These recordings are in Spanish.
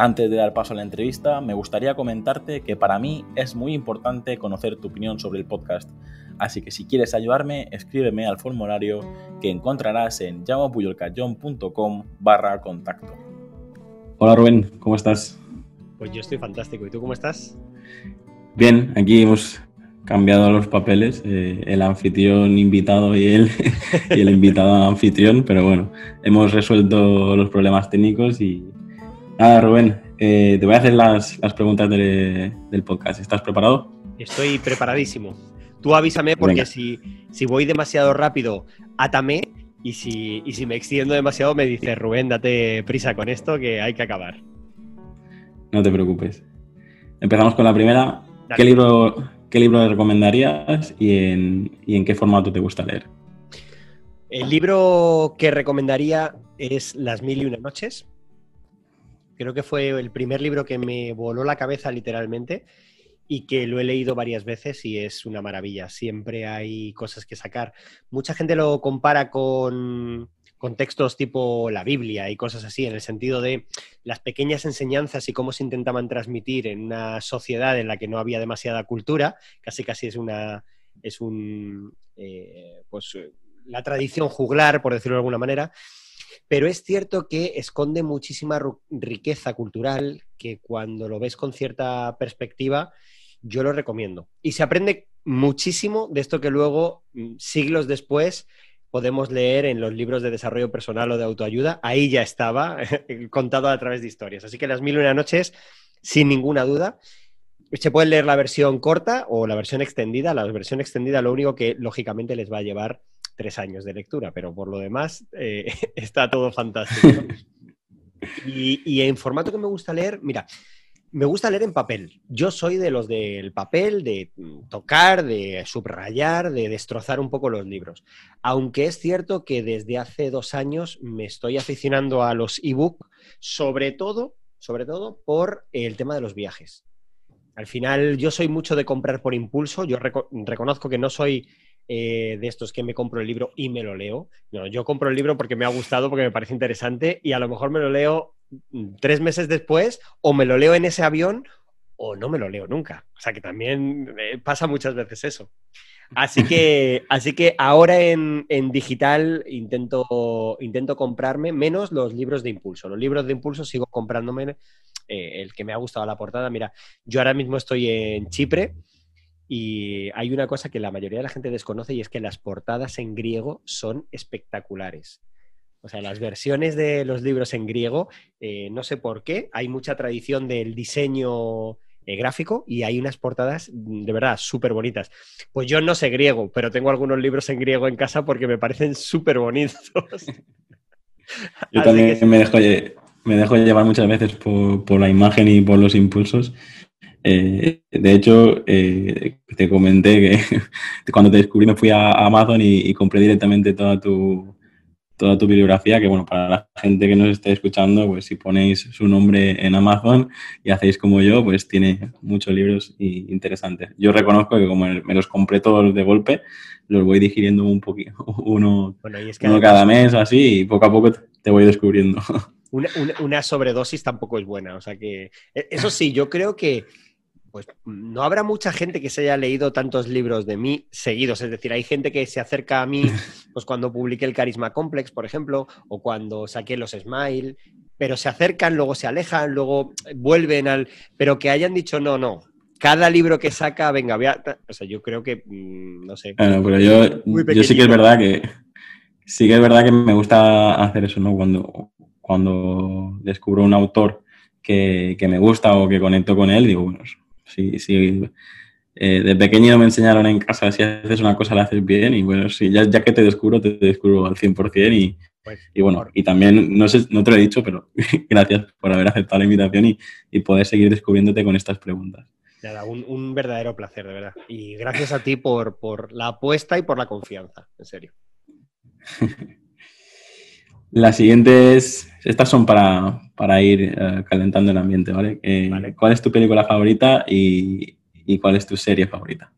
Antes de dar paso a la entrevista, me gustaría comentarte que para mí es muy importante conocer tu opinión sobre el podcast. Así que si quieres ayudarme, escríbeme al formulario que encontrarás en llamapuyolcayón.com barra contacto. Hola Rubén, ¿cómo estás? Pues yo estoy fantástico. ¿Y tú cómo estás? Bien, aquí hemos cambiado los papeles, eh, el anfitrión invitado y el, y el invitado anfitrión, pero bueno, hemos resuelto los problemas técnicos y, Nada, Rubén, eh, te voy a hacer las, preguntas del podcast. ¿Estás preparado? Estoy preparadísimo. Tú avísame porque si, si, voy demasiado rápido, átame y si, si me extiendo demasiado me dice Rubén, date prisa con esto que hay que acabar. No te preocupes. Empezamos con la primera. ¿Qué libro, ¿Qué libro recomendarías y en, y en qué formato te gusta leer? El libro que recomendaría es Las Mil y Una Noches Creo que fue el primer libro que me voló la cabeza literalmente y que lo he leído varias veces y es una maravilla. Siempre hay cosas que sacar. Mucha gente lo compara con, textos tipo la Biblia y cosas así, en el sentido de las pequeñas enseñanzas y cómo se intentaban transmitir en una sociedad en la que no había demasiada cultura, casi casi es una es un eh, pues la tradición juglar, por decirlo de alguna manera, pero es cierto que esconde muchísima riqueza cultural que cuando lo ves con cierta perspectiva, yo lo recomiendo. Y se aprende muchísimo de esto que luego, mm, siglos después, podemos leer en los libros de desarrollo personal o de autoayuda. Ahí ya estaba, contado a través de historias. Así que las mil y una noches, sin ninguna duda. Se puede leer la versión corta o la versión extendida. La versión extendida lo único que lógicamente les va a llevar tres años de lectura, pero por lo demás eh, está todo fantástico. Y, en formato que me gusta leer, mira, me gusta leer en papel. Yo soy de los del papel, de tocar, de subrayar, de destrozar un poco los libros. Aunque es cierto que desde hace dos años me estoy aficionando a los ebook, sobre todo, sobre todo por el tema de los viajes. Al final, yo soy mucho de comprar por impulso. Yo reconozco que no soy eh, de estos que me compro el libro y me lo leo. No, yo compro el libro porque me ha gustado, porque me parece interesante y a lo mejor me lo leo mm, tres meses después o me lo leo en ese avión o no me lo leo nunca. O sea que también eh, pasa muchas veces eso. Así que, así que ahora en, digital intento, intento comprarme menos los libros de impulso. Los libros de impulso sigo comprándome eh, el que me ha gustado la portada. Mira, yo ahora mismo estoy en Chipre y hay una cosa que la mayoría de la gente desconoce y es que las portadas en griego son espectaculares. O sea, las versiones de los libros en griego, eh, no sé por qué, hay mucha tradición del diseño eh, gráfico y hay unas portadas mm, de verdad súper bonitas. Pues yo no sé griego, pero tengo algunos libros en griego en casa porque me parecen súper bonitos. yo también me, dejo, me dejo llevar muchas veces por, por la imagen y por los impulsos eh, de hecho, eh, te comenté que cuando te descubrí me fui a Amazon y, compré directamente toda tu, toda tu bibliografía, que bueno, para la gente que nos esté escuchando, pues si ponéis su nombre en Amazon y hacéis como yo, pues tiene muchos libros interesantes. Yo reconozco que como me los compré todos de golpe, los voy digiriendo un poquito, uno, cada mes o así, y poco a poco te voy descubriendo. una, sobredosis tampoco es buena, o sea que, e, eso sí, yo creo que pues no habrá mucha gente que se haya leído tantos libros de mí seguidos. Es decir, hay gente que se acerca a mí pues cuando publiqué el Carisma Complex, por ejemplo, o cuando saqué los Smile, pero se acercan, luego se alejan, luego vuelven al... Pero que hayan dicho, no, no, cada libro que saca, venga, voy O sea, yo creo que, mm, no sé. Pero yo, yo sí que es verdad que... Sí que es verdad que me gusta hacer eso, ¿no? Cuando, cuando descubro un autor que, que me gusta o que conecto con él, digo, bueno, Sí, sí. Eh, de pequeño me enseñaron en casa, si haces una cosa la haces bien y bueno, sí, ya, ya que te descubro, te descubro al 100% y, pues, y bueno, y también, no sé, no te lo he dicho, pero gracias por haber aceptado la invitación y, y poder seguir descubriéndote con estas preguntas. Nada, un, verdadero placer, de verdad. Y gracias a ti por, por la apuesta y por la confianza, en serio. Las siguientes, estas son para, ir eh, calentando el ambiente, eh, ¿vale? ¿Cuál es tu película favorita y, cuál es tu serie favorita?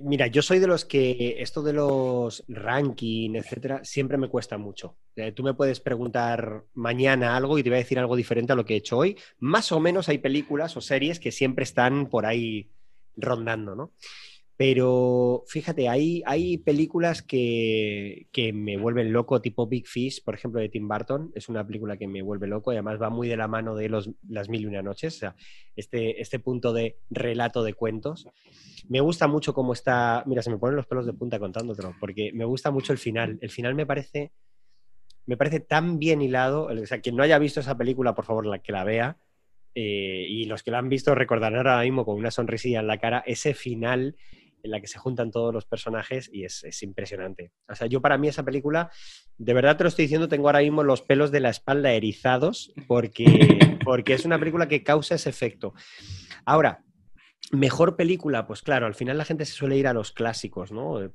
Mira, yo soy de los que esto de los rankings, etcétera, siempre me cuesta mucho. Eh, tú me puedes preguntar mañana algo y te voy a decir algo diferente a lo que he hecho hoy. Más o menos hay películas o series que siempre están por ahí rondando, ¿no? Pero fíjate, hay, hay películas que, me vuelven loco, tipo Big Fish, por ejemplo, de Tim Burton. Es una película que me vuelve loco y además va muy de la mano de los, las mil y una noches, o sea, este, este punto de relato de cuentos. Me gusta mucho cómo está. Mira, se me ponen los pelos de punta contándotelo, porque me gusta mucho el final. El final me parece, me parece tan bien hilado. O sea, quien no haya visto esa película, por favor, la que la vea. Eh, y los que la han visto recordarán ahora mismo con una sonrisilla en la cara ese final en la que se juntan todos los personajes y es, impresionante. O sea, yo para mí esa película, de verdad te lo estoy diciendo, tengo ahora mismo los pelos de la espalda erizados porque, porque es una película que causa ese efecto. Ahora, mejor película, pues claro, al final la gente se suele ir a los clásicos, ¿no?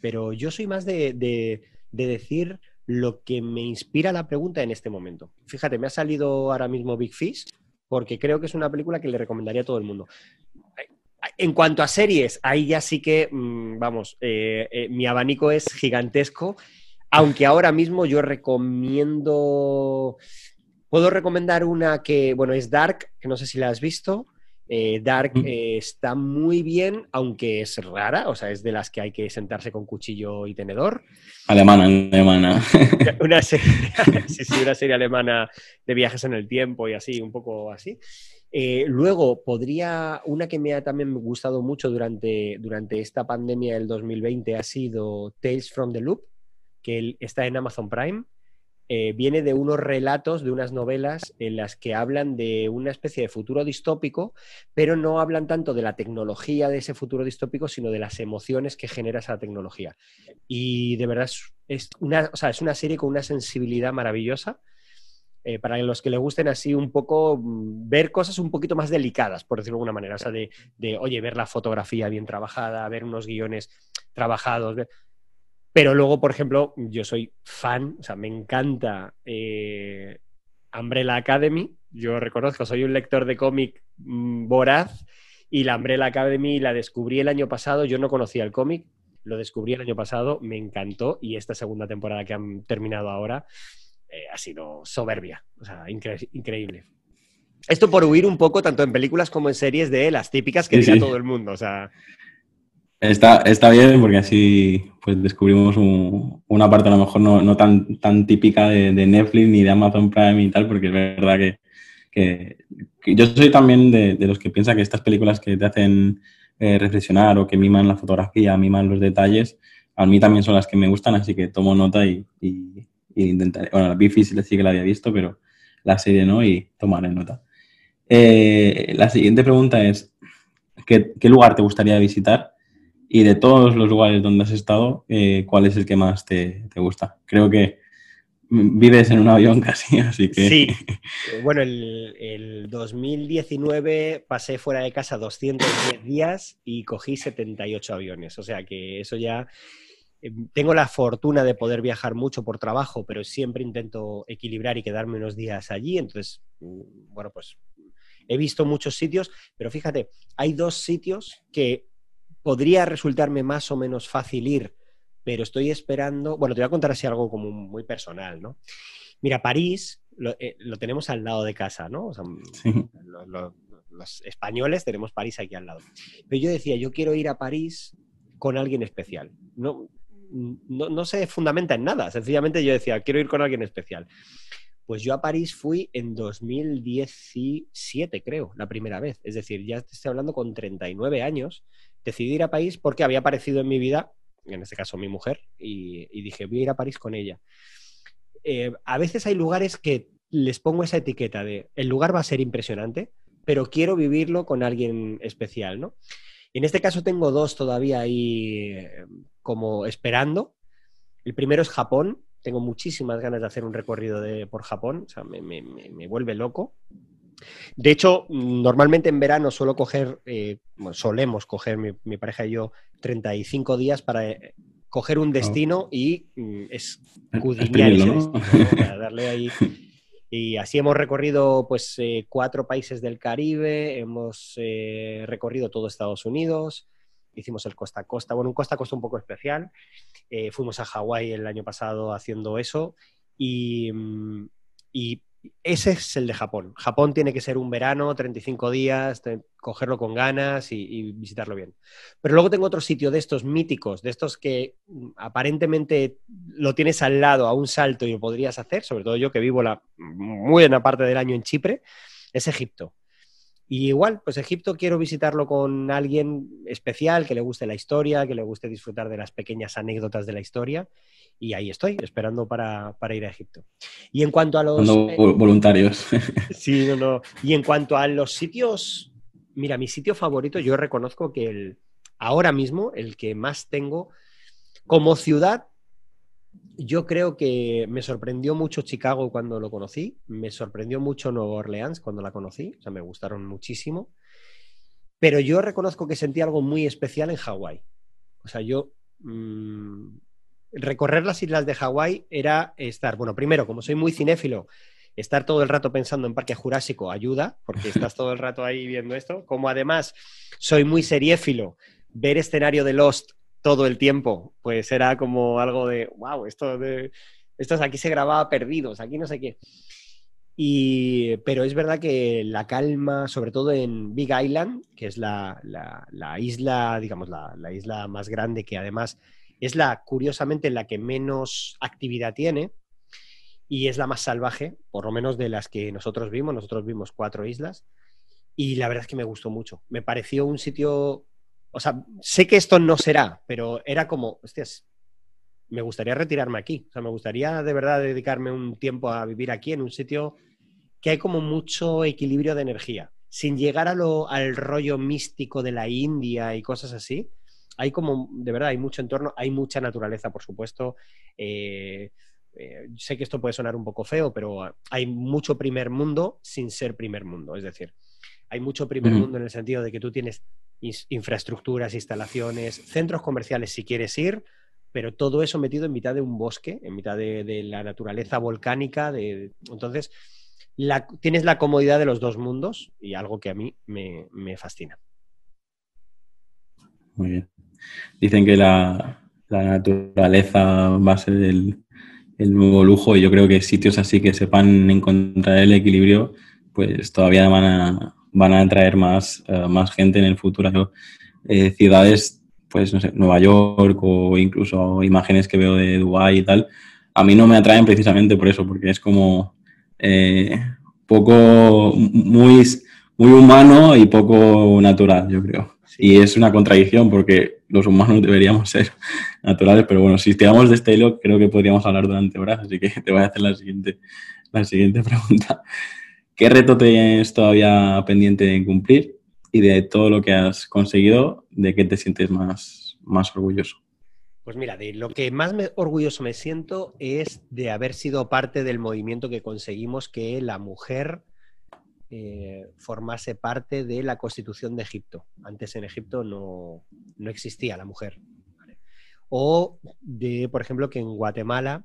Pero yo soy más de, de decir lo que me inspira la pregunta en este momento. Fíjate, me ha salido ahora mismo Big Fish porque creo que es una película que le recomendaría a todo el mundo. En cuanto a series, ahí ya sí que, mm, vamos, eh, eh, mi abanico es gigantesco, aunque ahora mismo yo recomiendo, puedo recomendar una que, bueno, es Dark, que no sé si la has visto. Eh, Dark está muy bien, aunque es rara, o sea, es de las que hay que sentarse con cuchillo y tenedor. Alemana, alemana. Una serie, sí, sí, una serie alemana de viajes en el tiempo y así, un poco así. Eh, luego, podría, una que me ha también gustado mucho durante, durante esta pandemia del 2020 ha sido Tales from the Loop, que está en Amazon Prime. Eh, viene de unos relatos, de unas novelas en las que hablan de una especie de futuro distópico, pero no hablan tanto de la tecnología de ese futuro distópico, sino de las emociones que genera esa tecnología. Y de verdad una, es una serie con una sensibilidad maravillosa eh, para los que les gusten así un poco, mm, ver cosas un poquito más delicadas, por decirlo de alguna manera. O sea, de, oye, ver la fotografía bien trabajada, ver unos guiones trabajados. Pero luego, por ejemplo, yo soy fan, o sea, me encanta eh, Umbrella Academy. Yo reconozco, soy un lector de cómic mm, voraz y la Umbrella Academy la descubrí el año pasado. Yo no conocía el cómic, lo descubrí el año pasado, me encantó y esta segunda temporada que han terminado ahora eh, ha sido soberbia, o sea, increíble. Esto por huir un poco, tanto en películas como en series, de las típicas que sí, todo el mundo, o sea... Está, está bien porque así pues descubrimos una parte a lo mejor no, tan, tan típica de, Netflix ni de Amazon Prime y tal, porque es verdad que, yo soy también de, los que piensa que estas películas que te hacen eh, reflexionar o que miman la fotografía, miman los detalles, a mí también son las que me gustan, así que tomo nota y, intentaré, bueno, la Bifi sí que la había visto, pero la serie no y tomaré nota. Eh, la siguiente pregunta es, ¿qué, lugar te gustaría visitar? Y de todos los lugares donde has estado, eh, ¿cuál es el que más te, gusta? Creo que vives en un avión casi, así que... Sí, bueno, el, el 2019 pasé fuera de casa 210 días y cogí 78 aviones, o sea que eso ya tengo la fortuna de poder viajar mucho por trabajo, pero siempre intento equilibrar y quedarme unos días allí. Entonces, mm, bueno, pues he visto muchos sitios, pero fíjate, hay dos sitios que podría resultarme más o menos fácil ir, pero estoy esperando, bueno, te voy a contar así algo como muy personal, ¿no? Mira, París lo, eh, tenemos al lado de casa, ¿no? los españoles tenemos París aquí al lado. Pero yo decía, yo quiero ir a París con alguien especial. No, no, se fundamenta en nada. Sencillamente yo decía, quiero ir con alguien especial. Pues yo a París fui en 2017, creo, la primera vez. Es decir, ya estoy hablando con 39 años. Decidí ir a París porque había aparecido en mi vida, en este caso mi mujer, y, dije, voy a ir a París con ella. Eh, a veces hay lugares que les pongo esa etiqueta de, el lugar va a ser impresionante, pero quiero vivirlo con alguien especial, ¿no? en este caso tengo dos todavía ahí eh, como esperando. El primero es Japón. Tengo muchísimas ganas de hacer un recorrido de, por Japón. O sea, me, vuelve loco. De hecho, normalmente en verano suelo coger, eh, solemos coger mi, pareja y yo 35 días para eh, coger un destino y mm, escudriñar ese destino, darle ahí. Y así hemos recorrido pues eh, cuatro países del Caribe, hemos recorrido todo Estados Unidos, hicimos el costa a costa, bueno, un costa a costa un poco especial. fuimos a Hawái el año pasado haciendo eso y, mm, y ese es el de Japón. Japón tiene que ser un verano, 35 días, cogerlo con ganas y, visitarlo bien. Pero luego tengo otro sitio de estos míticos, de estos que mm, aparentemente lo tienes al lado a un salto y lo podrías hacer, sobre todo yo que vivo la muy buena parte del año en Chipre, es Egipto. Y igual, pues Egipto quiero visitarlo con alguien especial, que le guste la historia, que le guste disfrutar de las pequeñas anécdotas de la historia y ahí estoy, esperando para, ir a Egipto. Y en cuanto a los... Eh, voluntarios. sí, no, no. Y en cuanto a los sitios, mira, mi sitio favorito, yo reconozco que el, ahora mismo el que más tengo como ciudad, yo creo que me sorprendió mucho Chicago cuando lo conocí, me sorprendió mucho Nueva Orleans cuando la conocí, o sea, me gustaron muchísimo, pero yo reconozco que sentí algo muy especial en Hawái. O sea, yo mm, recorrer las islas de Hawái era estar, bueno, primero, como soy muy cinéfilo, estar todo el rato pensando en Parque Jurásico ayuda, porque estás todo el rato ahí viendo esto. Como además soy muy seriéfilo, ver escenario de Lost todo el tiempo, pues era como algo de, wow, esto de, esto aquí se grababa perdidos, aquí no sé qué. Y, pero es verdad que la calma, sobre todo en Big Island, que es la, isla, digamos, la, la, isla más grande que además es la, curiosamente, la que menos actividad tiene y es la más salvaje, por lo menos de las que nosotros vimos. Nosotros vimos cuatro islas y la verdad es que me gustó mucho. Me pareció un sitio, o sea, sé que esto no será, pero era como, hostias, me gustaría retirarme aquí. O sea, me gustaría de verdad dedicarme un tiempo a vivir aquí en un sitio que hay como mucho equilibrio de energía, sin llegar a lo, al rollo místico de la India y cosas así, hay como, de verdad, hay mucho entorno, hay mucha naturaleza, por supuesto. Eh, eh, sé que esto puede sonar un poco feo, pero hay mucho primer mundo sin ser primer mundo. Es decir, hay mucho primer mundo en el sentido de que tú tienes infraestructuras, instalaciones, centros comerciales si quieres ir, pero todo eso metido en mitad de un bosque, en mitad de, la naturaleza volcánica. De, entonces, tienes la comodidad de los dos mundos y algo que a mí me fascina. Muy bien. Dicen que la, naturaleza va a ser el, nuevo lujo y yo creo que sitios así que sepan encontrar el equilibrio, pues todavía van a, van a atraer más, eh, más gente en el futuro. Eh, ciudades, pues no sé, Nueva York o incluso imágenes que veo de Dubái y tal, a mí no me atraen precisamente por eso, porque es como eh, poco, muy, muy humano y poco natural, yo creo. Y es una contradicción porque los humanos deberíamos ser naturales, pero bueno, si tiramos de este hilo, creo que podríamos hablar durante horas, así que te voy a hacer la siguiente, la siguiente pregunta. ¿Qué reto tienes todavía pendiente en cumplir? Y de todo lo que has conseguido, ¿de qué te sientes más, más orgulloso? Pues mira, de lo que más orgulloso me siento es de haber sido parte del movimiento que conseguimos que la mujer eh, formase parte de la constitución de Egipto. Antes en Egipto no, existía la mujer. O de, por ejemplo, que en Guatemala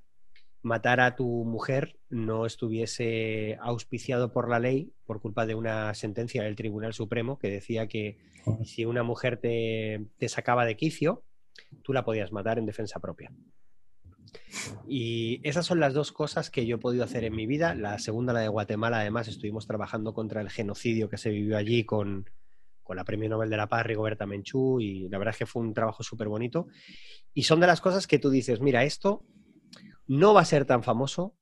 matar a tu mujer no estuviese auspiciado por la ley por culpa de una sentencia del Tribunal Supremo que decía que si una mujer te, te sacaba de quicio, tú la podías matar en defensa propia. Y esas son las dos cosas que yo he podido hacer en mi vida. La segunda, la de Guatemala, además, estuvimos trabajando contra el genocidio que se vivió allí con, la Premio Nobel de la Paz, Rigoberta Menchú, y la verdad es que fue un trabajo súper bonito. Y son de las cosas que tú dices, mira, esto no va a ser tan famoso,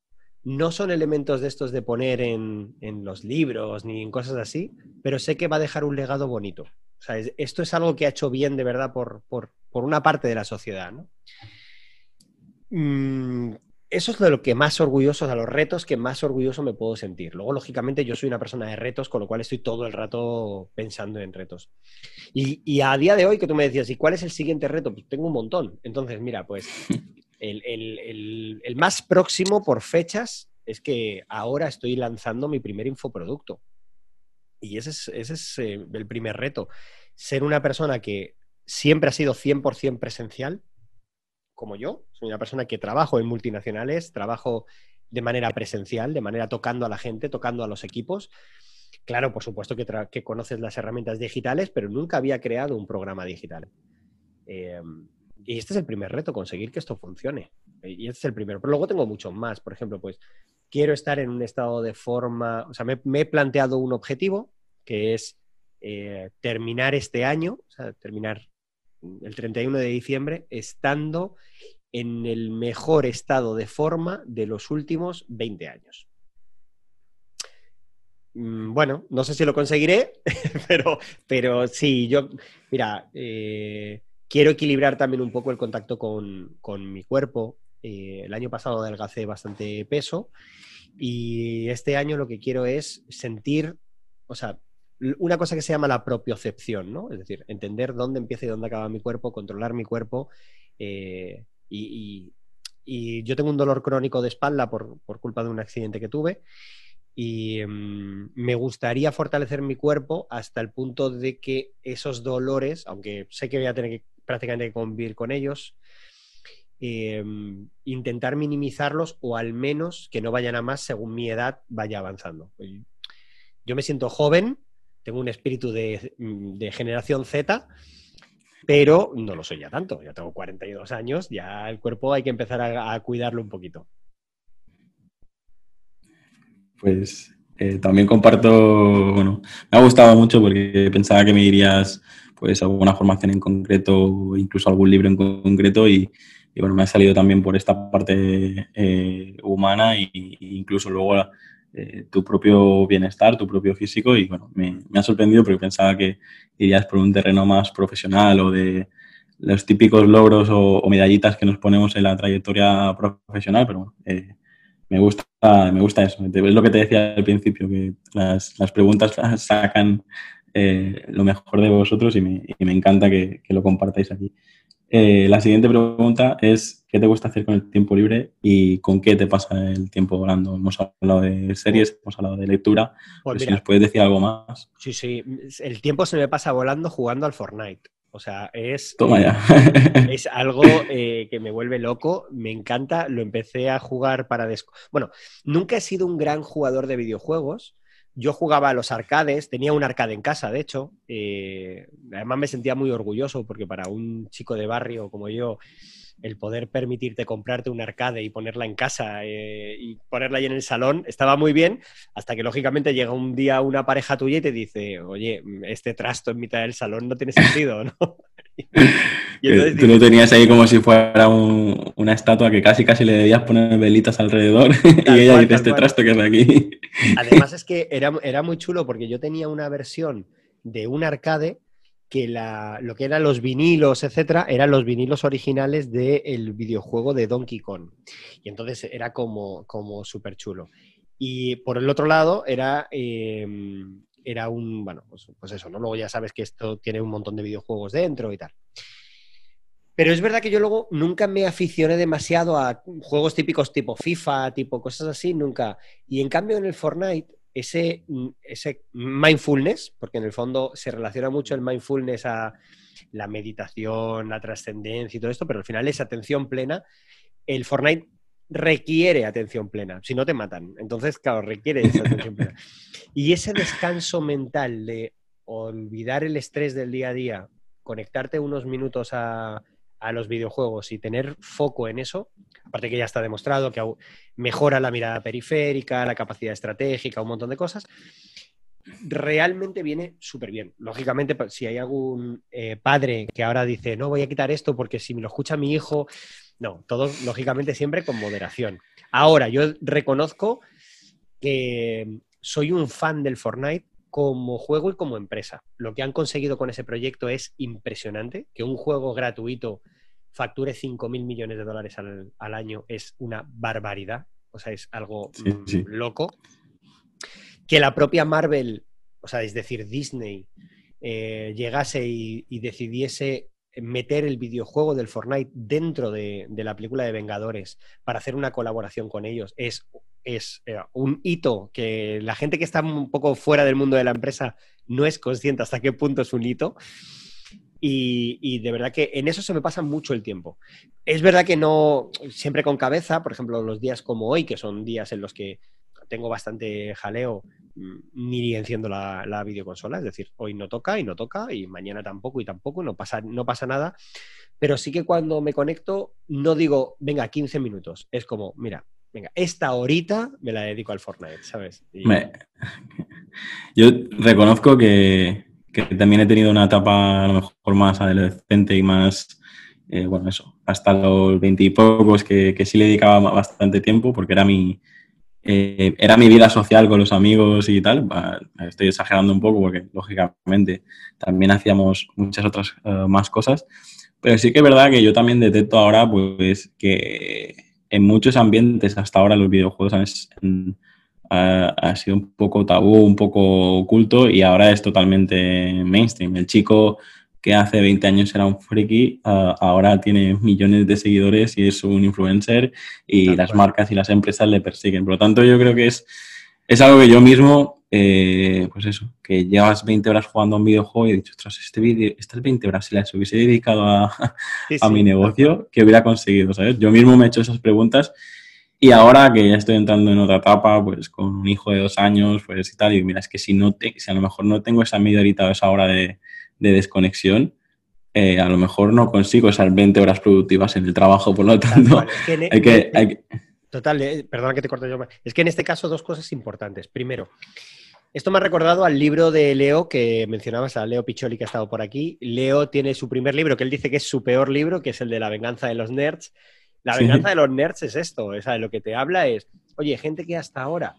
no son elementos de estos de poner en, los libros ni en cosas así, pero sé que va a dejar un legado bonito. O sea, esto es algo que ha hecho bien de verdad por, por, por una parte de la sociedad, ¿no? Mm, eso es de lo que más orgulloso, de los retos que más orgulloso me puedo sentir. Luego, lógicamente, yo soy una persona de retos, con lo cual estoy todo el rato pensando en retos. Y, a día de hoy, que tú me decías, ¿y cuál es el siguiente reto? Pues tengo un montón. Entonces, mira, pues el, el más próximo por fechas es que ahora estoy lanzando mi primer infoproducto. Y ese es, ese es eh, el primer reto. Ser una persona que siempre ha sido 100% presencial, como yo. Soy una persona que trabajo en multinacionales, trabajo de manera presencial, de manera tocando a la gente, tocando a los equipos. Claro, por supuesto que, que conoces las herramientas digitales, pero nunca había creado un programa digital. Em, y este es el primer reto, conseguir que esto funcione. Y este es el primero. Pero luego tengo muchos más. Por ejemplo, pues quiero estar en un estado de forma, o sea, me, he planteado un objetivo que es eh, terminar este año, o sea, terminar el 31 de diciembre, estando en el mejor estado de forma de los últimos 20 años. Mm, bueno, no sé si lo conseguiré, pero, pero sí, yo, mira, eh, quiero equilibrar también un poco el contacto con, mi cuerpo. Eh, el año pasado adelgacé bastante peso y este año lo que quiero es sentir, o sea, una cosa que se llama la propiocepción, ¿no? Es decir, entender dónde empieza y dónde acaba mi cuerpo, controlar mi cuerpo. Eh, y, yo tengo un dolor crónico de espalda por, culpa de un accidente que tuve. Y mm, me gustaría fortalecer mi cuerpo hasta el punto de que esos dolores, aunque sé que voy a tener que prácticamente convivir con ellos, em, intentar minimizarlos o al menos que no vayan a más según mi edad vaya avanzando. Yo me siento joven, tengo un espíritu de, generación Z, pero no lo soy ya tanto. Ya tengo 42 años, ya el cuerpo hay que empezar a, cuidarlo un poquito. Pues eh, también comparto, bueno, me ha gustado mucho porque pensaba que me dirías pues alguna formación en concreto, incluso algún libro en concreto y, bueno, me ha salido también por esta parte eh, humana e incluso luego eh, tu propio bienestar, tu propio físico y bueno, me, ha sorprendido porque pensaba que irías por un terreno más profesional o de los típicos logros o, medallitas que nos ponemos en la trayectoria profesional, pero eh, me, gusta, me gusta eso. Es lo que te decía al principio, que las, preguntas sacan eh, lo mejor de vosotros y me, encanta que, que, lo compartáis aquí. Eh, la siguiente pregunta es, ¿qué te gusta hacer con el tiempo libre y con qué te pasa el tiempo volando? Hemos hablado de series, hemos hablado de lectura, pues si nos puedes decir algo más. Sí, sí, el tiempo se me pasa volando jugando al Fortnite. O sea, es, Toma ya. es algo eh, que me vuelve loco, me encanta, lo empecé a jugar para... Bueno, nunca he sido un gran jugador de videojuegos, yo jugaba a los arcades, tenía un arcade en casa, de hecho. Eh, además me sentía muy orgulloso porque para un chico de barrio como yo, el poder permitirte comprarte un arcade y ponerla en casa eh, y ponerla ahí en el salón estaba muy bien, hasta que lógicamente llega un día una pareja tuya y te dice, oye, este trasto en mitad del salón no tiene sentido, ¿no? Tú lo tenías ahí como si fuera una estatua que casi casi le debías poner velitas alrededor y ella dice este trasto que es de aquí. Además es que era, era muy chulo porque yo tenía una versión de un arcade que la, lo que eran los vinilos, etcétera, eran los vinilos originales del videojuego de Donkey Kong. Y entonces era como, como súper chulo. Y por el otro lado era, em, era un, bueno, pues, pues, eso, ¿no? Luego ya sabes que esto tiene un montón de videojuegos dentro y tal. Pero es verdad que yo luego nunca me aficioné demasiado a juegos típicos tipo FIFA, tipo cosas así, nunca. Y en cambio en el Fortnite ese, mm, ese mindfulness, porque en el fondo se relaciona mucho el mindfulness a la meditación, la trascendencia y todo esto, pero al final es atención plena. El Fortnite requiere atención plena, si no te matan. Entonces, claro, requiere esa atención plena. Y ese descanso mental de olvidar el estrés del día a día, conectarte unos minutos a, a los videojuegos y tener foco en eso, aparte que ya está demostrado que mejora la mirada periférica, la capacidad estratégica, un montón de cosas, realmente viene súper bien. Lógicamente, si hay algún eh, padre que ahora dice, no, voy a quitar esto porque si me lo escucha mi hijo, no, todo lógicamente siempre con moderación. Ahora, yo reconozco que soy un fan del Fortnite como juego y como empresa. Lo que han conseguido con ese proyecto es impresionante, que un juego gratuito facture 5.000 millones de dólares al, año es una barbaridad, o sea, es algo loco. Que la propia Marvel, o sea, es decir, Disney, eh, llegase y, decidiese meter el videojuego del Fortnite dentro de, la película de Vengadores para hacer una colaboración con ellos es, es eh, un hito que la gente que está un poco fuera del mundo de la empresa no es consciente hasta qué punto es un hito. Y, y, de verdad que en eso se me pasa mucho el tiempo. Es verdad que no siempre con cabeza, por ejemplo, los días como hoy, que son días en los que tengo bastante jaleo, mm, ni enciendo la, la, videoconsola. Es decir, hoy no toca y no toca, y mañana tampoco y tampoco, no pasa, no pasa nada. Pero sí que cuando me conecto, no digo, venga, 15 minutos. Es como, mira, venga, esta horita me la dedico al Fortnite, ¿sabes? Yo reconozco que, que, también he tenido una etapa a lo mejor más adolescente y más, eh, bueno, eso, hasta los veintipocos que, que sí le dedicaba bastante tiempo porque era mi, eh, era mi vida social con los amigos y tal. Estoy exagerando un poco porque, lógicamente, también hacíamos muchas otras eh, más cosas. Pero sí que es verdad que yo también detecto ahora, pues, que en muchos ambientes hasta ahora los videojuegos han, ha, sido un poco tabú, un poco oculto y ahora es totalmente mainstream. El chico que hace 20 años era un friki, ah, ahora tiene millones de seguidores y es un influencer y las marcas y las empresas le persiguen. Por lo tanto, yo creo que es, es algo que yo mismo, eh, pues eso, que llevas 20 horas jugando a un videojuego y he dicho, ostras, este vídeo, estas 20 horas si las hubiese dedicado a, a mi negocio, que hubiera conseguido? ¿sabes? Yo mismo me he hecho esas preguntas y ahora que ya estoy entrando en otra etapa, pues con un hijo de dos años, pues y tal, y mira, es que si, no te, si a lo mejor no tengo esa media horita o esa hora de de desconexión, eh, a lo mejor no consigo esas 20 horas productivas en el trabajo, por lo tanto, e- hay, que, Total, eh, perdona que te corte yo. Es que en este caso dos cosas importantes. Primero, esto me ha recordado al libro de Leo que mencionabas, a Leo Picholi que ha estado por aquí. Leo tiene su primer libro, que él dice que es su peor libro, que es el de La venganza de los nerds. La venganza de los nerds es esto, o sea, lo que te habla es, oye, gente que hasta ahora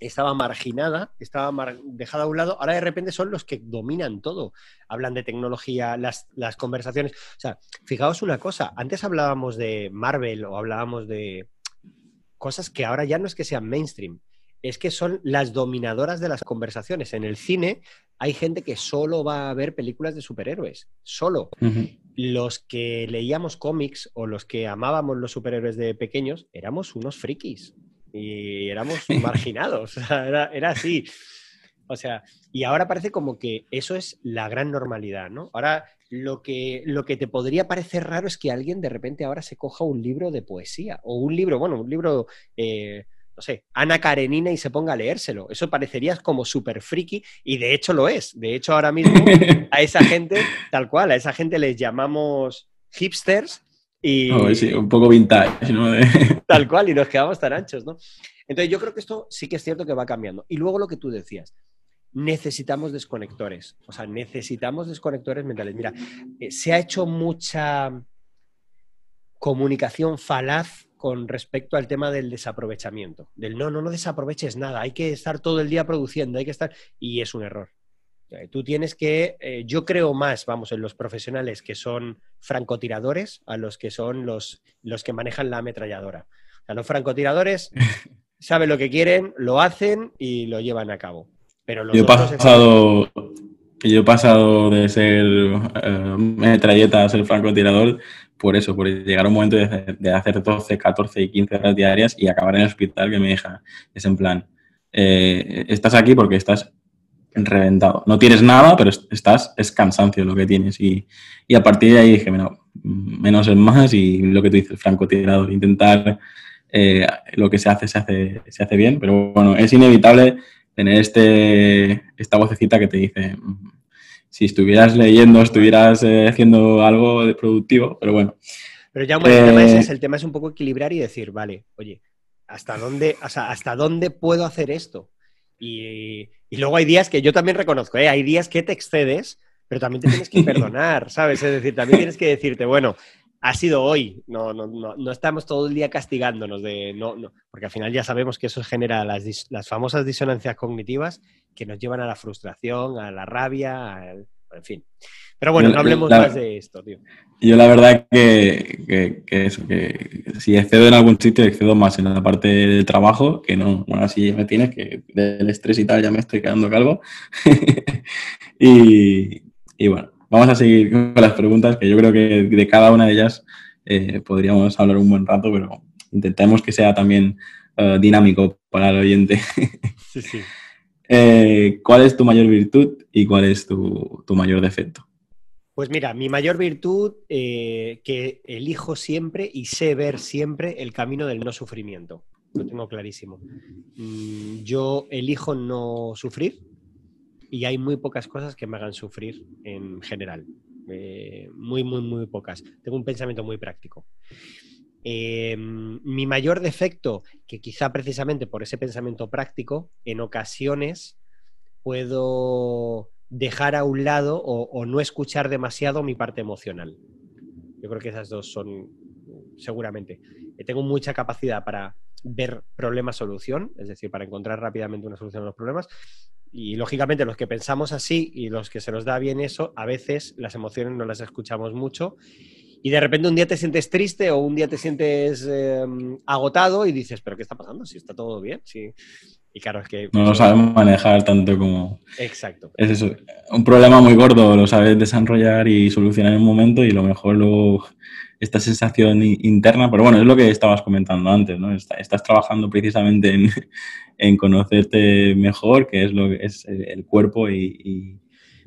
estaba marginada, estaba dejada a un lado, ahora de repente son los que dominan todo. Hablan de tecnología, las, conversaciones. O sea, fijaos una cosa, antes hablábamos de Marvel o hablábamos de cosas que ahora ya no es que sean mainstream, es que son las dominadoras de las conversaciones. En el cine hay gente que solo va a ver películas de superhéroes, solo. Los que leíamos cómics o los que amábamos los superhéroes de pequeños éramos unos frikis y éramos marginados, era, era, así. O sea, y ahora parece como que eso es la gran normalidad, ¿no? Ahora lo que, lo que te podría parecer raro es que alguien de repente ahora se coja un libro de poesía o un libro, bueno, un libro, eh, no sé, Ana Karenina y se ponga a leérselo. Eso parecería como súper friki y de hecho lo es. De hecho ahora mismo a esa gente, tal cual, a esa gente les llamamos hipsters y... un poco vintage, ¿no? Tal cual, y nos quedamos tan anchos, ¿no? Entonces yo creo que esto sí que es cierto que va cambiando. Y luego lo que tú decías, necesitamos desconectores, o sea, necesitamos desconectores mentales. Mira, eh, se ha hecho mucha comunicación falaz con respecto al tema del desaprovechamiento, del no, no, no desaproveches nada, hay que estar todo el día produciendo, hay que estar, y es un error. Tú tienes que, eh, yo creo más, vamos, en los profesionales que son francotiradores a los que son los, los que manejan la ametralladora. O sea, los francotiradores saben lo que quieren, lo hacen y lo llevan a cabo. Pero yo, he pasado, yo he pasado de ser eh, metralleta a ser francotirador por eso, por llegar a un momento de, hacer 12, 14 y 15 horas diarias y acabar en el hospital que me deja. Es en plan, eh, estás aquí porque estás reventado. No tienes nada, pero estás, es cansancio lo que tienes. Y, a partir de ahí dije, menos es más y lo que tú dices, francotirador, intentar eh, lo que se hace, se hace, se hace bien, pero bueno, es inevitable tener este, esta vocecita que te dice, mm, si estuvieras leyendo, estuvieras eh, haciendo algo de productivo, pero bueno. Pero ya el, tema es, eh, el tema es un poco equilibrar y decir, vale, oye, ¿hasta dónde, ¿hasta dónde puedo hacer esto? Y, luego hay días que yo también reconozco, ¿eh? hay días que te excedes, pero también te tienes que perdonar, ¿sabes? Es decir, también tienes que decirte, bueno, ha sido hoy, no, no, no, no estamos todo el día castigándonos de, no, no, porque al final ya sabemos que eso genera las, las famosas disonancias cognitivas que nos llevan a la frustración, a la rabia, en fin. Pero bueno, no hablemos más de esto, tío. Yo la verdad que, que, eso, que si excedo en algún sitio, excedo más en la parte del trabajo, que no, bueno, así me tienes, que del estrés y tal ya me estoy quedando calvo. y, y, bueno, vamos a seguir con las preguntas, que yo creo que de cada una de ellas eh, podríamos hablar un buen rato, pero intentemos que sea también eh, dinámico para el oyente. Sí, sí. Eh, ¿Cuál es tu mayor virtud y cuál es tu, mayor defecto? Pues mira, mi mayor virtud que elijo siempre y sé ver siempre el camino del no sufrimiento. Lo tengo clarísimo. Mm, yo elijo no sufrir y hay muy pocas cosas que me hagan sufrir en general. muy, muy, muy pocas. Tengo un pensamiento muy práctico. Em, mi mayor defecto, que quizá precisamente por ese pensamiento práctico, en ocasiones puedo dejar a un lado o, no escuchar demasiado mi parte emocional. Yo creo que esas dos son seguramente. Eh, tengo mucha capacidad para ver problema-solución, es decir, para encontrar rápidamente una solución a los problemas. Y lógicamente los que pensamos así y los que se nos da bien eso, a veces las emociones no las escuchamos mucho y de repente un día te sientes triste o un día te sientes em, agotado y dices, pero ¿qué está pasando? Si está todo bien. Sí. Y claro, es que... No lo sabemos manejar tanto como... Exacto. Es eso. Un problema muy gordo lo sabes desarrollar y solucionar en un momento y lo mejor luego esta sensación interna, pero bueno, es lo que estabas comentando antes, ¿no? Estás trabajando precisamente en, conocerte mejor, que es lo que es el cuerpo y,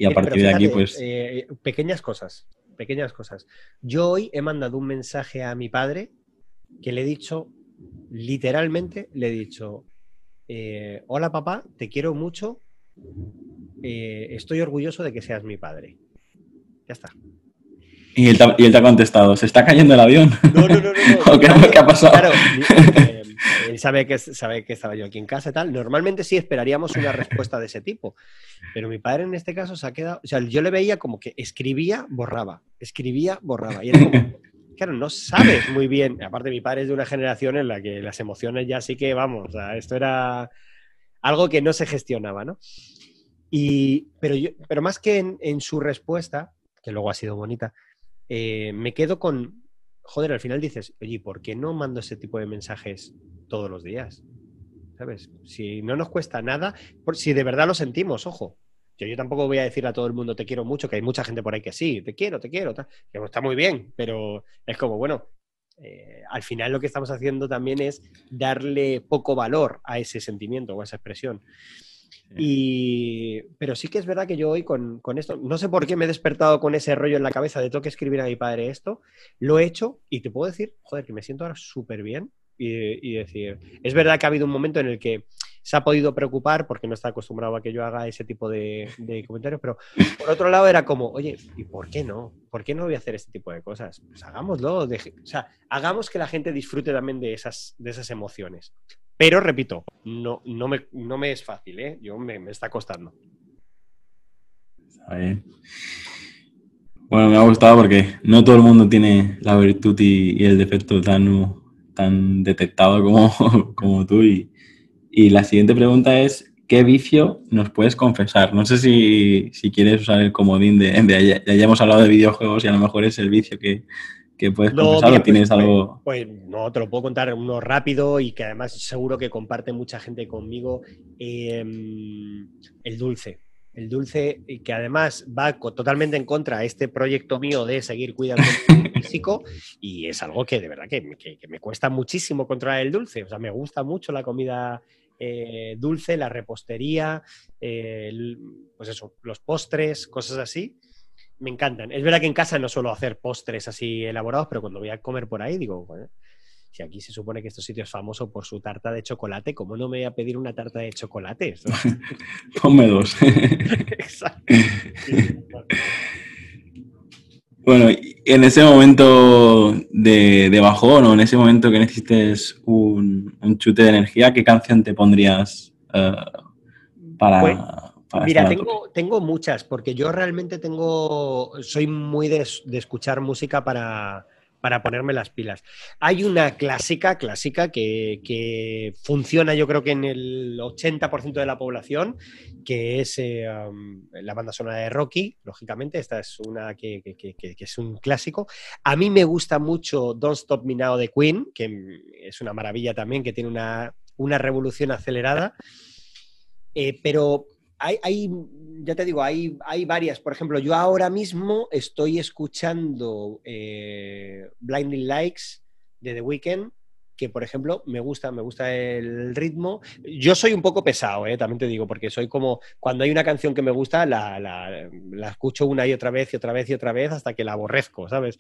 a partir de aquí, pues... Eh, pequeñas cosas pequeñas cosas. Yo hoy he mandado un mensaje a mi padre que le he dicho, literalmente, le he dicho, eh, hola papá, te quiero mucho, eh, estoy orgulloso de que seas mi padre. Ya está. Y él, te, ha contestado, ¿se está cayendo el avión? No, no, no. no, qué, ha pasado? Claro, eh, él sabe que, sabe que estaba yo aquí en casa y tal. Normalmente sí esperaríamos una respuesta de ese tipo. Pero mi padre en este caso se ha quedado. O sea, yo le veía como que escribía, borraba. Escribía, borraba. Y era como. Claro, no sabes muy bien. Aparte, mi padre es de una generación en la que las emociones ya sí que, vamos, o sea, esto era algo que no se gestionaba, ¿no? Y, pero, yo, pero más que en, su respuesta, que luego ha sido bonita, eh, me quedo con, joder, al final dices, oye, ¿por qué no mando ese tipo de mensajes todos los días? ¿Sabes? Si no nos cuesta nada, si de verdad lo sentimos, ojo. Yo, yo tampoco voy a decir a todo el mundo te quiero mucho, que hay mucha gente por ahí que sí, te quiero, te quiero, que está muy bien, pero es como, bueno, eh, al final lo que estamos haciendo también es darle poco valor a ese sentimiento o a esa expresión. Y, pero sí que es verdad que yo hoy con, con, esto, no sé por qué me he despertado con ese rollo en la cabeza de tengo que escribir a mi padre esto, lo he hecho y te puedo decir, joder, que me siento ahora súper bien y, decir, es verdad que ha habido un momento en el que se ha podido preocupar porque no está acostumbrado a que yo haga ese tipo de, comentarios, pero por otro lado era como, oye, ¿y por qué no? ¿Por qué no voy a hacer este tipo de cosas? Pues hagámoslo, o sea, hagamos que la gente disfrute también de esas, de esas emociones. Pero repito, no, no, me, no me es fácil, ¿eh? Yo me, está costando. Bueno, me ha gustado porque no todo el mundo tiene la virtud y el defecto tan tan detectado como, como tú. Y, y, la siguiente pregunta es, ¿qué vicio nos puedes confesar? No sé si, si quieres usar el comodín de, de ya, ya, hemos hablado de videojuegos y a lo mejor es el vicio que, que puedes confesar o pues, tienes pues, algo... Pues, no, te lo puedo contar uno rápido y que además seguro que comparte mucha gente conmigo. Em, el dulce el dulce, que además va totalmente en contra a este proyecto mío de seguir cuidando el físico, y es algo que de verdad que, me cuesta muchísimo controlar el dulce. O sea, me gusta mucho la comida eh, dulce, la repostería, pues eso, los postres, cosas así. Me encantan. Es verdad que en casa no suelo hacer postres así elaborados, pero cuando voy a comer por ahí digo, si aquí se supone que este sitio es famoso por su tarta de chocolate, ¿cómo no me voy a pedir una tarta de chocolate? Ponme dos. Exacto. bueno, en ese momento de, bajón o en ese momento que necesites un, chute de energía, ¿qué canción te pondrías eh, para, pues, Mira, tengo, tengo, muchas, porque yo realmente tengo, soy muy de escuchar música para, para ponerme las pilas. Hay una clásica, clásica, que, funciona yo creo que en el 80% de la población, que es eh, la banda sonora de Rocky, lógicamente, esta es una que, es un clásico. A mí me gusta mucho Don't Stop Me Now de Queen, que es una maravilla también, que tiene una, revolución acelerada. Eh, pero hay, ya te digo, hay, hay varias. Por ejemplo, yo ahora mismo estoy escuchando eh, Blinding Likes de The Weeknd, que por ejemplo me gusta, me gusta el ritmo. Yo soy un poco pesado, eh, también te digo, porque soy como, cuando hay una canción que me gusta, la, la, escucho una y otra vez y otra vez y otra vez hasta que la aborrezco, ¿sabes?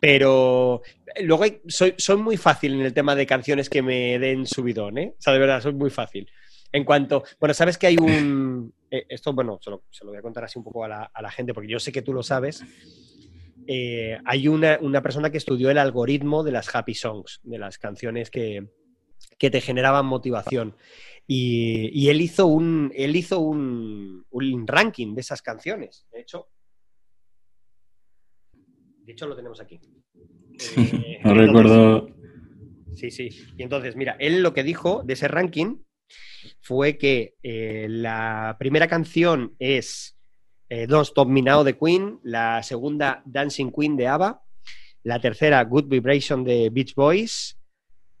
Pero luego soy, soy muy fácil en el tema de canciones que me den subidón, ¿eh? O sea, de verdad, soy muy fácil. En cuanto, bueno, sabes que hay un, eh, esto, bueno, se lo, voy a contar así un poco a la, a la gente, porque yo sé que tú lo sabes. Eh, hay una, persona que estudió el algoritmo de las happy songs, de las canciones que, te generaban motivación. Y, él hizo, un, él hizo un, ranking de esas canciones. De hecho, de hecho lo tenemos aquí. Eh, no recuerdo. Sí, sí. Y entonces, mira, él lo que dijo de ese ranking fue que eh, la primera canción es eh, dos, Top Minao de Queen, la segunda, Dancing Queen de ABBA, la tercera, Good Vibration de Beach Boys,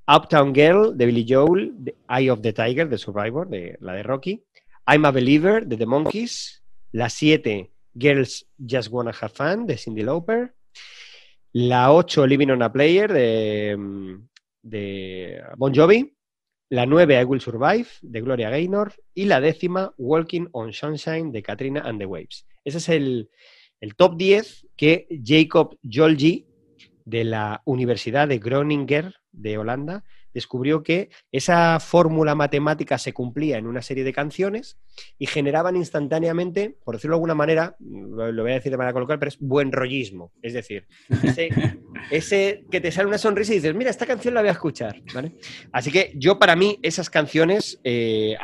Uptown Girl de Billy Joel, Eye of the Tiger de Survivor, de, la de Rocky, I'm a Believer de The Monkeys, la siete, Girls Just Wanna Have Fun de Cindy Lauper, la ocho, Living on a Player de, mm, de Bon Jovi, la 9, I Will Survive, de Gloria Gaynor, y la décima, Walking on Sunshine, de Katrina and the Waves. Ese es el, el top 10 que Jacob Jolgi, de la Universidad de Groninger, de Holanda, descubrió que esa fórmula matemática se cumplía en una serie de canciones y generaban instantáneamente, por decirlo de alguna manera, lo, voy a decir de manera coloquial, pero es buen rollismo. Es decir, ese, que te sale una sonrisa y dices, mira, esta canción la voy a escuchar. Así que yo para mí esas canciones, eh,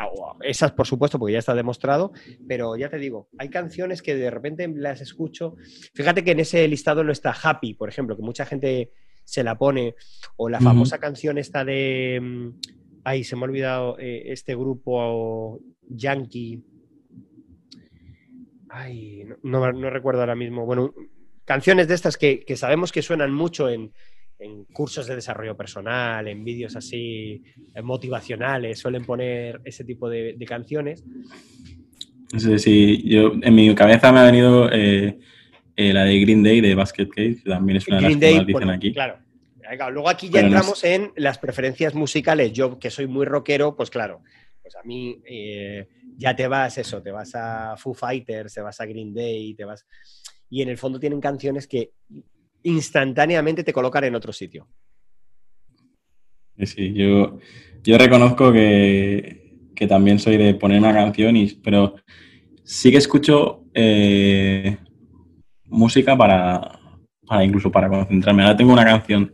esas por supuesto, porque ya está demostrado, pero ya te digo, hay canciones que de repente las escucho. Fíjate que en ese listado no está Happy, por ejemplo, que mucha gente se la pone. O la famosa canción esta de. Mm, ay, se me ha olvidado eh, este grupo yankee. Ay, no, recuerdo ahora mismo. Bueno, canciones de estas que, sabemos que suenan mucho en, cursos de desarrollo personal, en vídeos así eh, motivacionales, suelen poner ese tipo de, canciones. Sí, sí, yo en mi cabeza me ha venido eh, eh, la de Green Day de Basket Case, también es una de las que más dicen aquí. Claro. Luego aquí ya entramos en las preferencias musicales. Yo, que soy muy rockero, pues claro, pues a mí eh, ya te vas eso, te vas a Foo Fighters, te vas a Green Day, te vas... Y en el fondo tienen canciones que instantáneamente te colocan en otro sitio. Sí, yo, yo reconozco que, que también soy de poner una canción, y, pero sí que escucho eh, música para, incluso para concentrarme. Ahora tengo una canción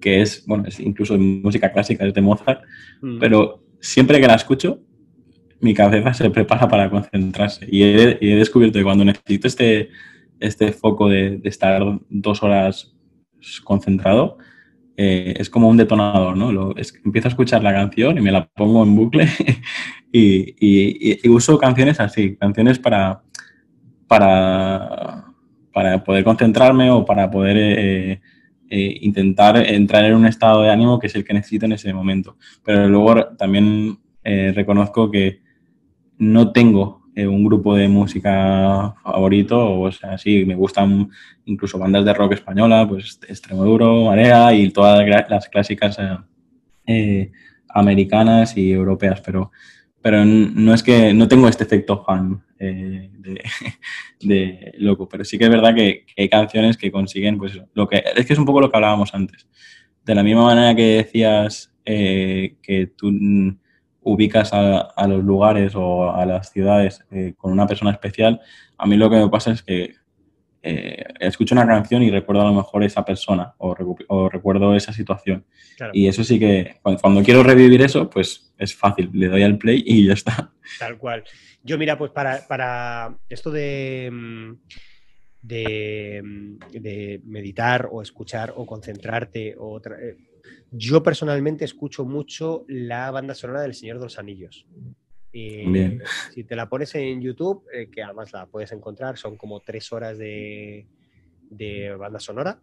que es, bueno, es incluso música clásica, es de Mozart, mm. pero siempre que la escucho, mi cabeza se prepara para concentrarse. Y he, descubierto que cuando necesito este, este foco de, estar dos horas concentrado, eh, es como un detonador, ¿no? Lo, empiezo a escuchar la canción y me la pongo en bucle y, y uso canciones así, canciones para, para para poder concentrarme o para poder eh, eh, intentar entrar en un estado de ánimo que es el que necesito en ese momento. Pero luego también eh, reconozco que no tengo un grupo de música favorito, o sea, sí, me gustan incluso bandas de rock española, pues Extremoduro, Marea y todas las clásicas americanas y europeas, pero pero no es que no tengo este efecto fan eh, de, loco, pero sí que es verdad que, hay canciones que consiguen, pues lo que es que es un poco lo que hablábamos antes. De la misma manera que decías eh, que tú ubicas a, los lugares o a las ciudades eh, con una persona especial, a mí lo que me pasa es que eh, escucho una canción y recuerdo a lo mejor esa persona o, recuerdo esa situación. Y eso sí que, cuando, quiero revivir eso, pues es fácil, le doy al play y ya está. Tal cual. Yo, mira, pues para, esto de, mm, mm, de, meditar o escuchar o concentrarte, o eh, yo personalmente escucho mucho la banda sonora del Señor de los Anillos. Y si te la pones en YouTube, eh, que además la puedes encontrar, son como tres horas de, banda sonora.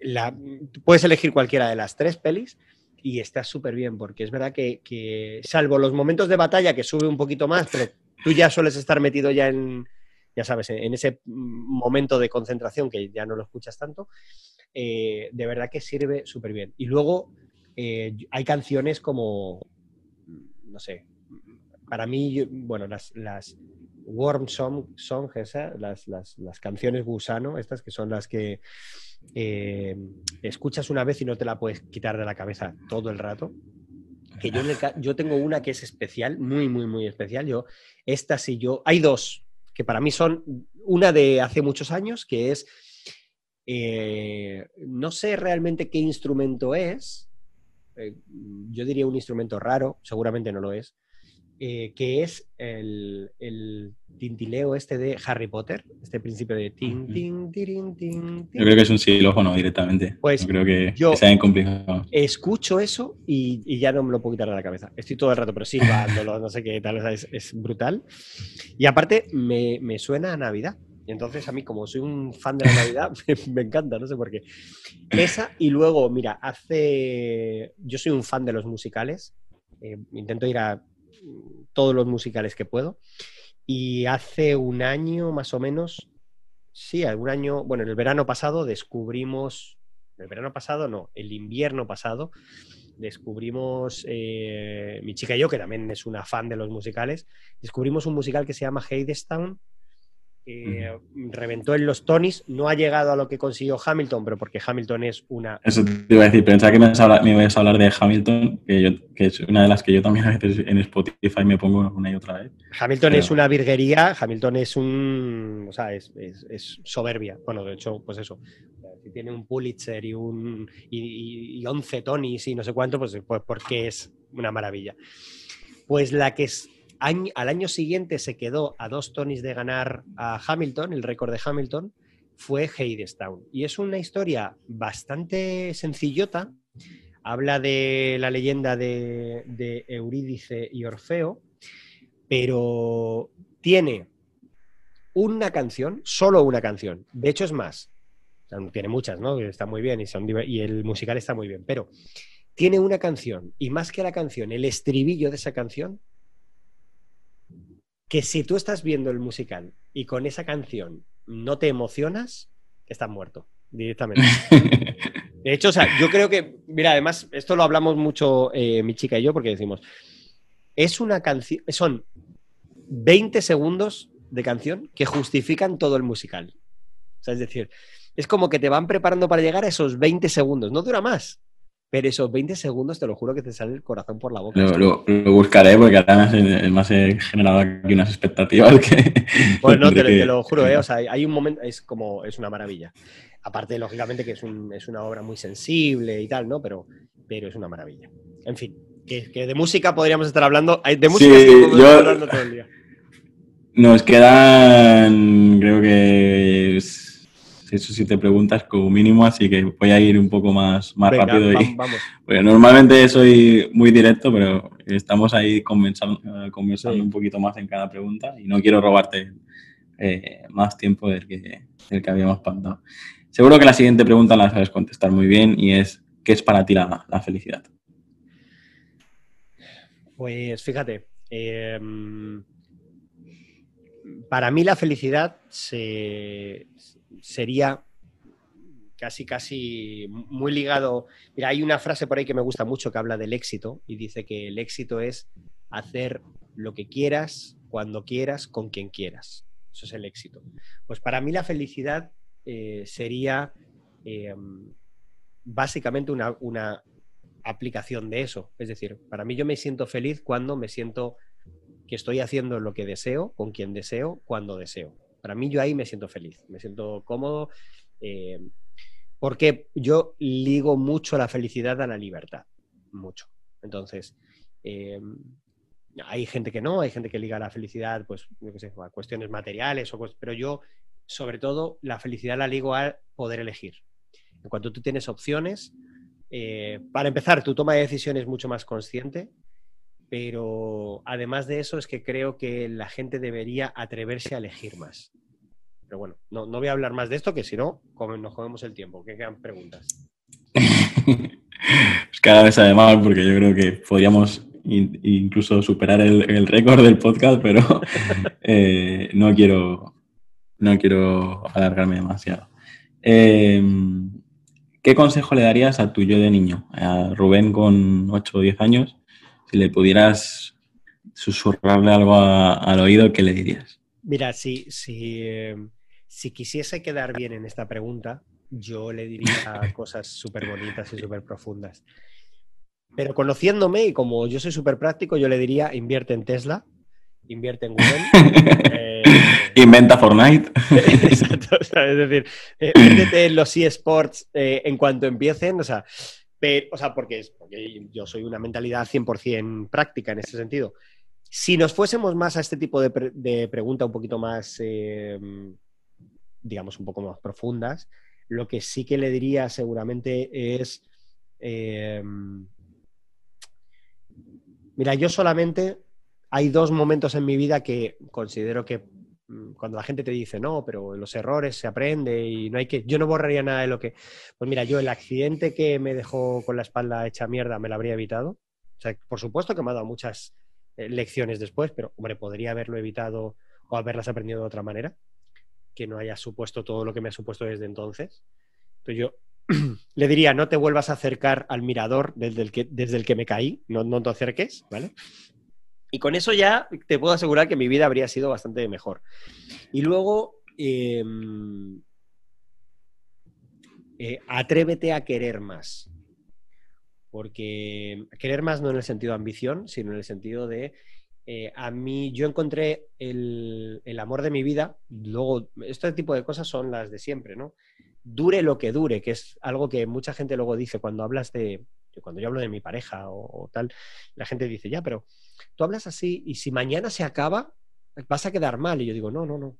La, puedes elegir cualquiera de las tres pelis y está súper bien, porque es verdad que, salvo los momentos de batalla que sube un poquito más, pero tú ya sueles estar metido ya en, ya sabes, en ese momento de concentración que ya no lo escuchas tanto, eh, de verdad que sirve súper bien. Y luego eh, hay canciones como, no sé, para mí, bueno, las, las Worm Song, song las, las, canciones gusano, estas que son las que eh, escuchas una vez y no te la puedes quitar de la cabeza todo el rato. Que yo, yo tengo una que es especial, muy, muy, muy especial. Yo, esta sí, yo. Hay dos que para mí son una de hace muchos años, que es. Eh, no sé realmente qué instrumento es. Eh, yo diría un instrumento raro, seguramente no lo es eh, que es el, tintileo este de Harry Potter, este principio de tin, tin, tin, tin, Yo creo que es un xilófono directamente. Pues creo que, yo sea complicado. Escucho eso y, ya no me lo puedo quitar de la cabeza. Estoy todo el rato, pero silbándolo, no sé qué tal, es, es brutal. Y aparte, me, me, suena a Navidad. Y entonces a mí, como soy un fan de la Navidad, me, encanta, no sé por qué. Esa y luego, mira, hace... Yo soy un fan de los musicales. Eh, intento ir a todos los musicales que puedo. Y hace un año más o menos, sí, algún año, bueno, en el verano pasado descubrimos, el verano pasado no, el invierno pasado, descubrimos, eh, mi chica y yo, que también es una fan de los musicales, descubrimos un musical que se llama Hadestown, eh, reventó en los Tonys, no ha llegado a lo que consiguió Hamilton, pero porque Hamilton es una... Eso te iba a decir, pensaba que me, ibas a hablar de Hamilton, que, es una de las que yo también a veces en Spotify me pongo una y otra vez. Hamilton es una virguería, Hamilton es un... o sea, es, soberbia. Bueno, de hecho, pues eso, si tiene un Pulitzer y un y, 11 Tonys y no sé cuánto, pues, pues porque es una maravilla. Pues la que es al año siguiente se quedó a dos Tonys de ganar a Hamilton, el récord de Hamilton, fue Hadestown. Y es una historia bastante sencillota. Habla de la leyenda de, Eurídice y Orfeo, pero tiene una canción, solo una canción. De hecho, es más. tiene muchas, ¿no? Está muy bien y, y el musical está muy bien, pero tiene una canción y más que la canción, el estribillo de esa canción que si tú estás viendo el musical y con esa canción no te emocionas, estás muerto directamente. De hecho, o sea, yo creo que, mira, además, esto lo hablamos mucho eh, mi chica y yo porque decimos, es una canción, son 20 segundos de canción que justifican todo el musical. O sea, es decir, es como que te van preparando para llegar a esos 20 segundos, no dura más. Pero esos 20 segundos, te lo juro que te sale el corazón por la boca. Lo, buscaré porque además más he generado aquí unas expectativas que... Pues no, te, lo juro, ¿eh? o sea, hay un momento, es como, es una maravilla. Aparte, lógicamente, que es, una obra muy sensible y tal, ¿no? Pero, pero es una maravilla. En fin, que, de música podríamos estar hablando. De música sí, yo... hablando todo el día. Nos quedan, creo que eso sí te preguntas como mínimo, así que voy a ir un poco más, más rápido. y, normalmente soy muy directo, pero estamos ahí conversando, conversando un poquito más en cada pregunta y no quiero robarte eh, más tiempo del que, del que habíamos pactado. Seguro que la siguiente pregunta la sabes contestar muy bien y es, ¿qué es para ti la, felicidad? Pues fíjate, em, para mí la felicidad se, sería casi, casi muy ligado. Mira, hay una frase por ahí que me gusta mucho que habla del éxito y dice que el éxito es hacer lo que quieras, cuando quieras, con quien quieras. Eso es el éxito. Pues para mí la felicidad eh, sería eh, básicamente una, una aplicación de eso. Es decir, para mí yo me siento feliz cuando me siento que estoy haciendo lo que deseo, con quien deseo, cuando deseo. Para mí yo ahí me siento feliz, me siento cómodo, eh, porque yo ligo mucho la felicidad a la libertad, mucho. Entonces, eh, hay gente que no, hay gente que liga la felicidad, pues, a cuestiones materiales, o, pero yo, sobre todo, la felicidad la ligo a poder elegir. En cuanto tú tienes opciones, eh, para empezar, tu toma de decisiones es mucho más consciente, pero además de eso es que creo que la gente debería atreverse a elegir más. Pero bueno, no, voy a hablar más de esto, que si no, nos comemos el tiempo. ¿Qué quedan preguntas? cada vez sabe mal porque yo creo que podríamos incluso superar el, récord del podcast, pero eh, no quiero no quiero alargarme demasiado. Em, ¿Qué consejo le darías a tu yo de niño, a Rubén con 8 o 10 años? Si le pudieras susurrarle algo al oído, ¿qué le dirías? Mira, si, si, em, si quisiese quedar bien en esta pregunta, yo le diría cosas súper bonitas y súper profundas. Pero conociéndome y como yo soy súper práctico, yo le diría invierte en Tesla, invierte en Google. Eh, Inventa Fortnite. Exacto, es decir, eh, en los eSports eh, en cuanto empiecen, o sea, o sea porque, porque, yo soy una mentalidad 100% práctica en ese sentido. Si nos fuésemos más a este tipo de, de pregunta un poquito más, digamos, un poco más profundas, lo que sí que le diría seguramente es... mira, yo solamente hay dos momentos en mi vida que considero que cuando la gente te dice, no, pero los errores se aprende y no hay que, yo no borraría nada de lo que, pues mira, yo el accidente que me dejó con la espalda hecha mierda me lo habría evitado. O sea, por supuesto que me ha dado muchas eh, lecciones después, pero hombre, podría haberlo evitado o haberlas aprendido de otra manera, que no haya supuesto todo lo que me ha supuesto desde entonces. Entonces yo le diría, no te vuelvas a acercar al mirador desde el que, desde el que me caí, no, no te acerques, ¿vale? Y con eso ya te puedo asegurar que mi vida habría sido bastante mejor. Y luego, em, eh, atrévete a querer más. Porque querer más no en el sentido de ambición, sino en el sentido de, eh, a mí yo encontré el, el, amor de mi vida, luego, este tipo de cosas son las de siempre, ¿no? Dure lo que dure, que es algo que mucha gente luego dice cuando hablas de, cuando yo hablo de mi pareja o, tal, la gente dice, ya, pero tú hablas así y si mañana se acaba, vas a quedar mal. Y yo digo, no, no, no.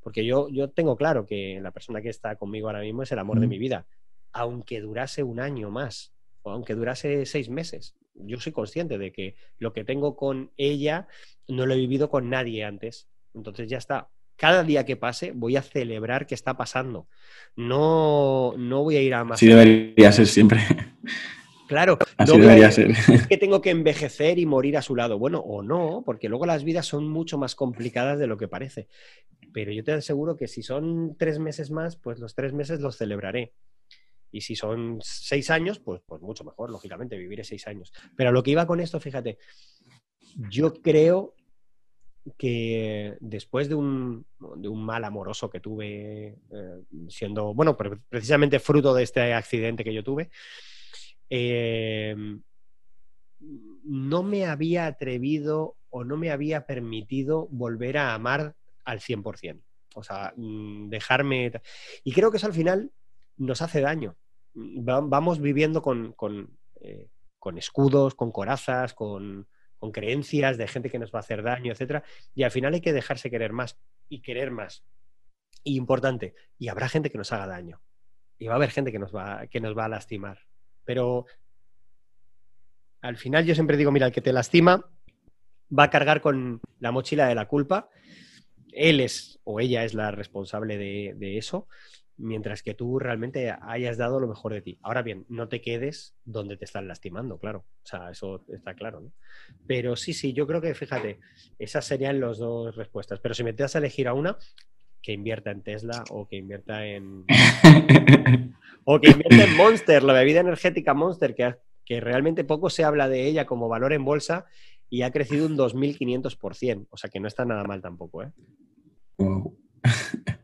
Porque yo, yo tengo claro que la persona que está conmigo ahora mismo es el amor de mi vida, aunque durase un año más o aunque durase seis meses. Yo soy consciente de que lo que tengo con ella no lo he vivido con nadie antes. Entonces ya está. Cada día que pase voy a celebrar que está pasando. No, no voy a ir a más. Sí, debería ser siempre. Claro, Así debería ser. Es que tengo que envejecer y morir a su lado. Bueno, o no, porque luego las vidas son mucho más complicadas de lo que parece. Pero yo te aseguro que si son tres meses más, pues los tres meses los celebraré. Y si son seis años, pues, pues mucho mejor, lógicamente, viviré seis años. Pero lo que iba con esto, fíjate, yo creo que después de un, de un mal amoroso que tuve, eh, siendo, bueno, precisamente fruto de este accidente que yo tuve, Em, no me había atrevido o no me había permitido volver a amar al 100%. O sea, mm, dejarme... Y creo que eso al final nos hace daño. Vamos viviendo con, eh, con, escudos, con corazas, con, con, creencias de gente que nos va a hacer daño, etc. Y al final hay que dejarse querer más y querer más. Y importante, y habrá gente que nos haga daño. Y va a haber gente que nos va, que nos va a lastimar. Pero al final yo siempre digo, mira, el que te lastima va a cargar con la mochila de la culpa. Él es o ella es la responsable de, eso, mientras que tú realmente hayas dado lo mejor de ti. Ahora bien, no te quedes donde te están lastimando, claro. O sea, eso está claro, ¿no? Pero sí, sí, yo creo que, fíjate, esas serían las dos respuestas. Pero si me te das a elegir a una, que invierta en Tesla o que invierta en... o que invierta en Monster, la bebida energética Monster, que, que realmente poco se habla de ella como valor en bolsa y ha crecido un 2.500%. O sea que no está nada mal tampoco, ¿eh?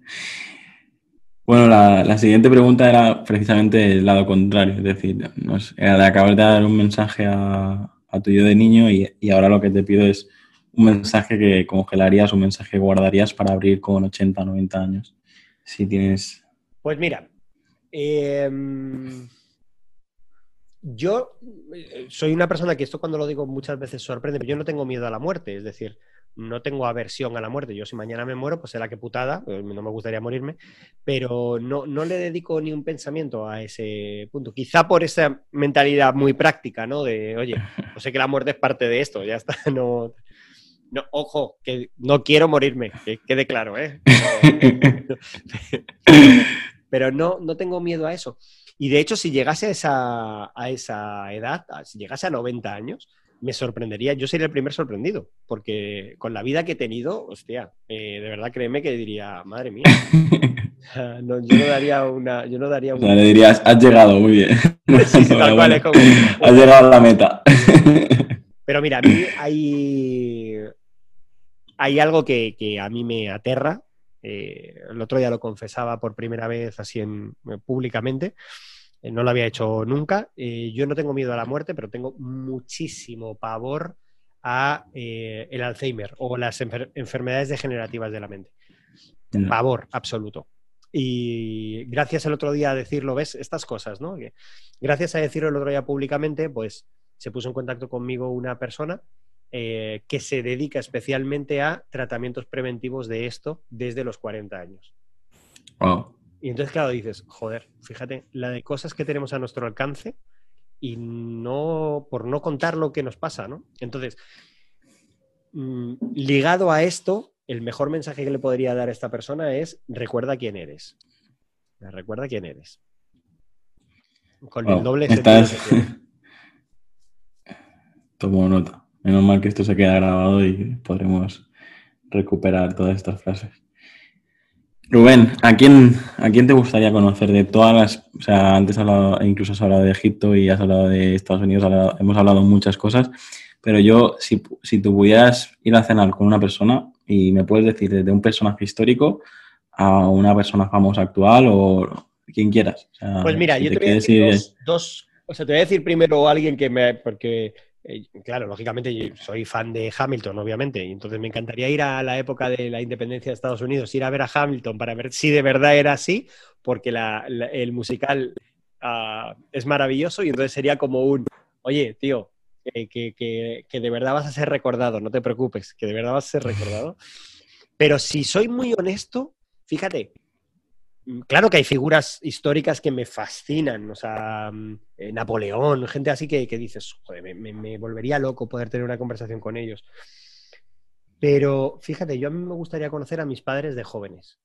Bueno, la, siguiente pregunta era precisamente el lado contrario, es decir, era de acabar de dar un mensaje a, tu yo de niño y, y, ahora lo que te pido es un mensaje que congelarías, un mensaje que guardarías para abrir con 80, 90 años? Si tienes... Pues mira, em, yo eh, soy una persona que esto cuando lo digo muchas veces sorprende, pero yo no tengo miedo a la muerte, es decir, no tengo aversión a la muerte. Yo si mañana me muero, pues será que putada, eh, no me gustaría morirme, pero no, no le dedico ni un pensamiento a ese punto. Quizá por esa mentalidad muy práctica, ¿no? De, oye, no sé que la muerte es parte de esto, ya está, no... No, ojo, que no quiero morirme, que quede claro, ¿eh? Pero, no, no tengo miedo a eso. Y de hecho, si llegase a esa, a esa edad, si llegase a 90 años, me sorprendería, yo sería el primer sorprendido, porque con la vida que he tenido, hostia, eh, de verdad créeme que diría, madre mía. yo no daría una. Yo no daría una... le dirías, has llegado, muy bien. sí, tal cual, es como... Has llegado a la meta. Pero mira, a mí hay, hay algo que, a mí me aterra. Eh, el otro día lo confesaba por primera vez así en, públicamente. Eh, no lo había hecho nunca. Eh, yo no tengo miedo a la muerte, pero tengo muchísimo pavor a el Alzheimer o las enfermedades degenerativas de la mente. Pavor absoluto. Y gracias el otro día a decirlo, ves, estas cosas, ¿no? gracias a decirlo el otro día públicamente, pues se puso en contacto conmigo una persona que se dedica especialmente a tratamientos preventivos de esto desde los 40 años. Wow. Y entonces, claro, dices, joder, fíjate, la de cosas que tenemos a nuestro alcance y no, por no contar lo que nos pasa, ¿no? Entonces, mm, ligado a esto, el mejor mensaje que le podría dar a esta persona es, recuerda quién eres. Recuerda quién eres. Con el doble estás... Tomo nota. Menos mal que esto se queda grabado y podremos recuperar todas estas frases. Rubén, ¿a quién, ¿a quién te gustaría conocer de todas las, o sea, antes hablado, incluso has hablado de Egipto y has hablado de Estados Unidos, hemos hablado muchas cosas, pero yo, si, si tú pudieras ir a cenar con una persona y me puedes decir desde un personaje histórico a una persona famosa actual o quien quieras. pues mira, yo te, voy a decir dos, o sea, te voy a decir primero alguien que me, porque eh, claro, lógicamente soy fan de Hamilton, obviamente, y entonces me encantaría ir a la época de la independencia de Estados Unidos, ir a ver a Hamilton para ver si de verdad era así, porque el musical ah, es maravilloso y entonces sería como un, oye, tío, que, de verdad vas a ser recordado, no te preocupes, que de verdad vas a ser recordado. Pero si soy muy honesto, fíjate, claro que hay figuras históricas que me fascinan, o sea, mm, eh, Napoleón, gente así que, dices, joder, me, volvería loco poder tener una conversación con ellos. Pero fíjate, yo a mí me gustaría conocer a mis padres de jóvenes.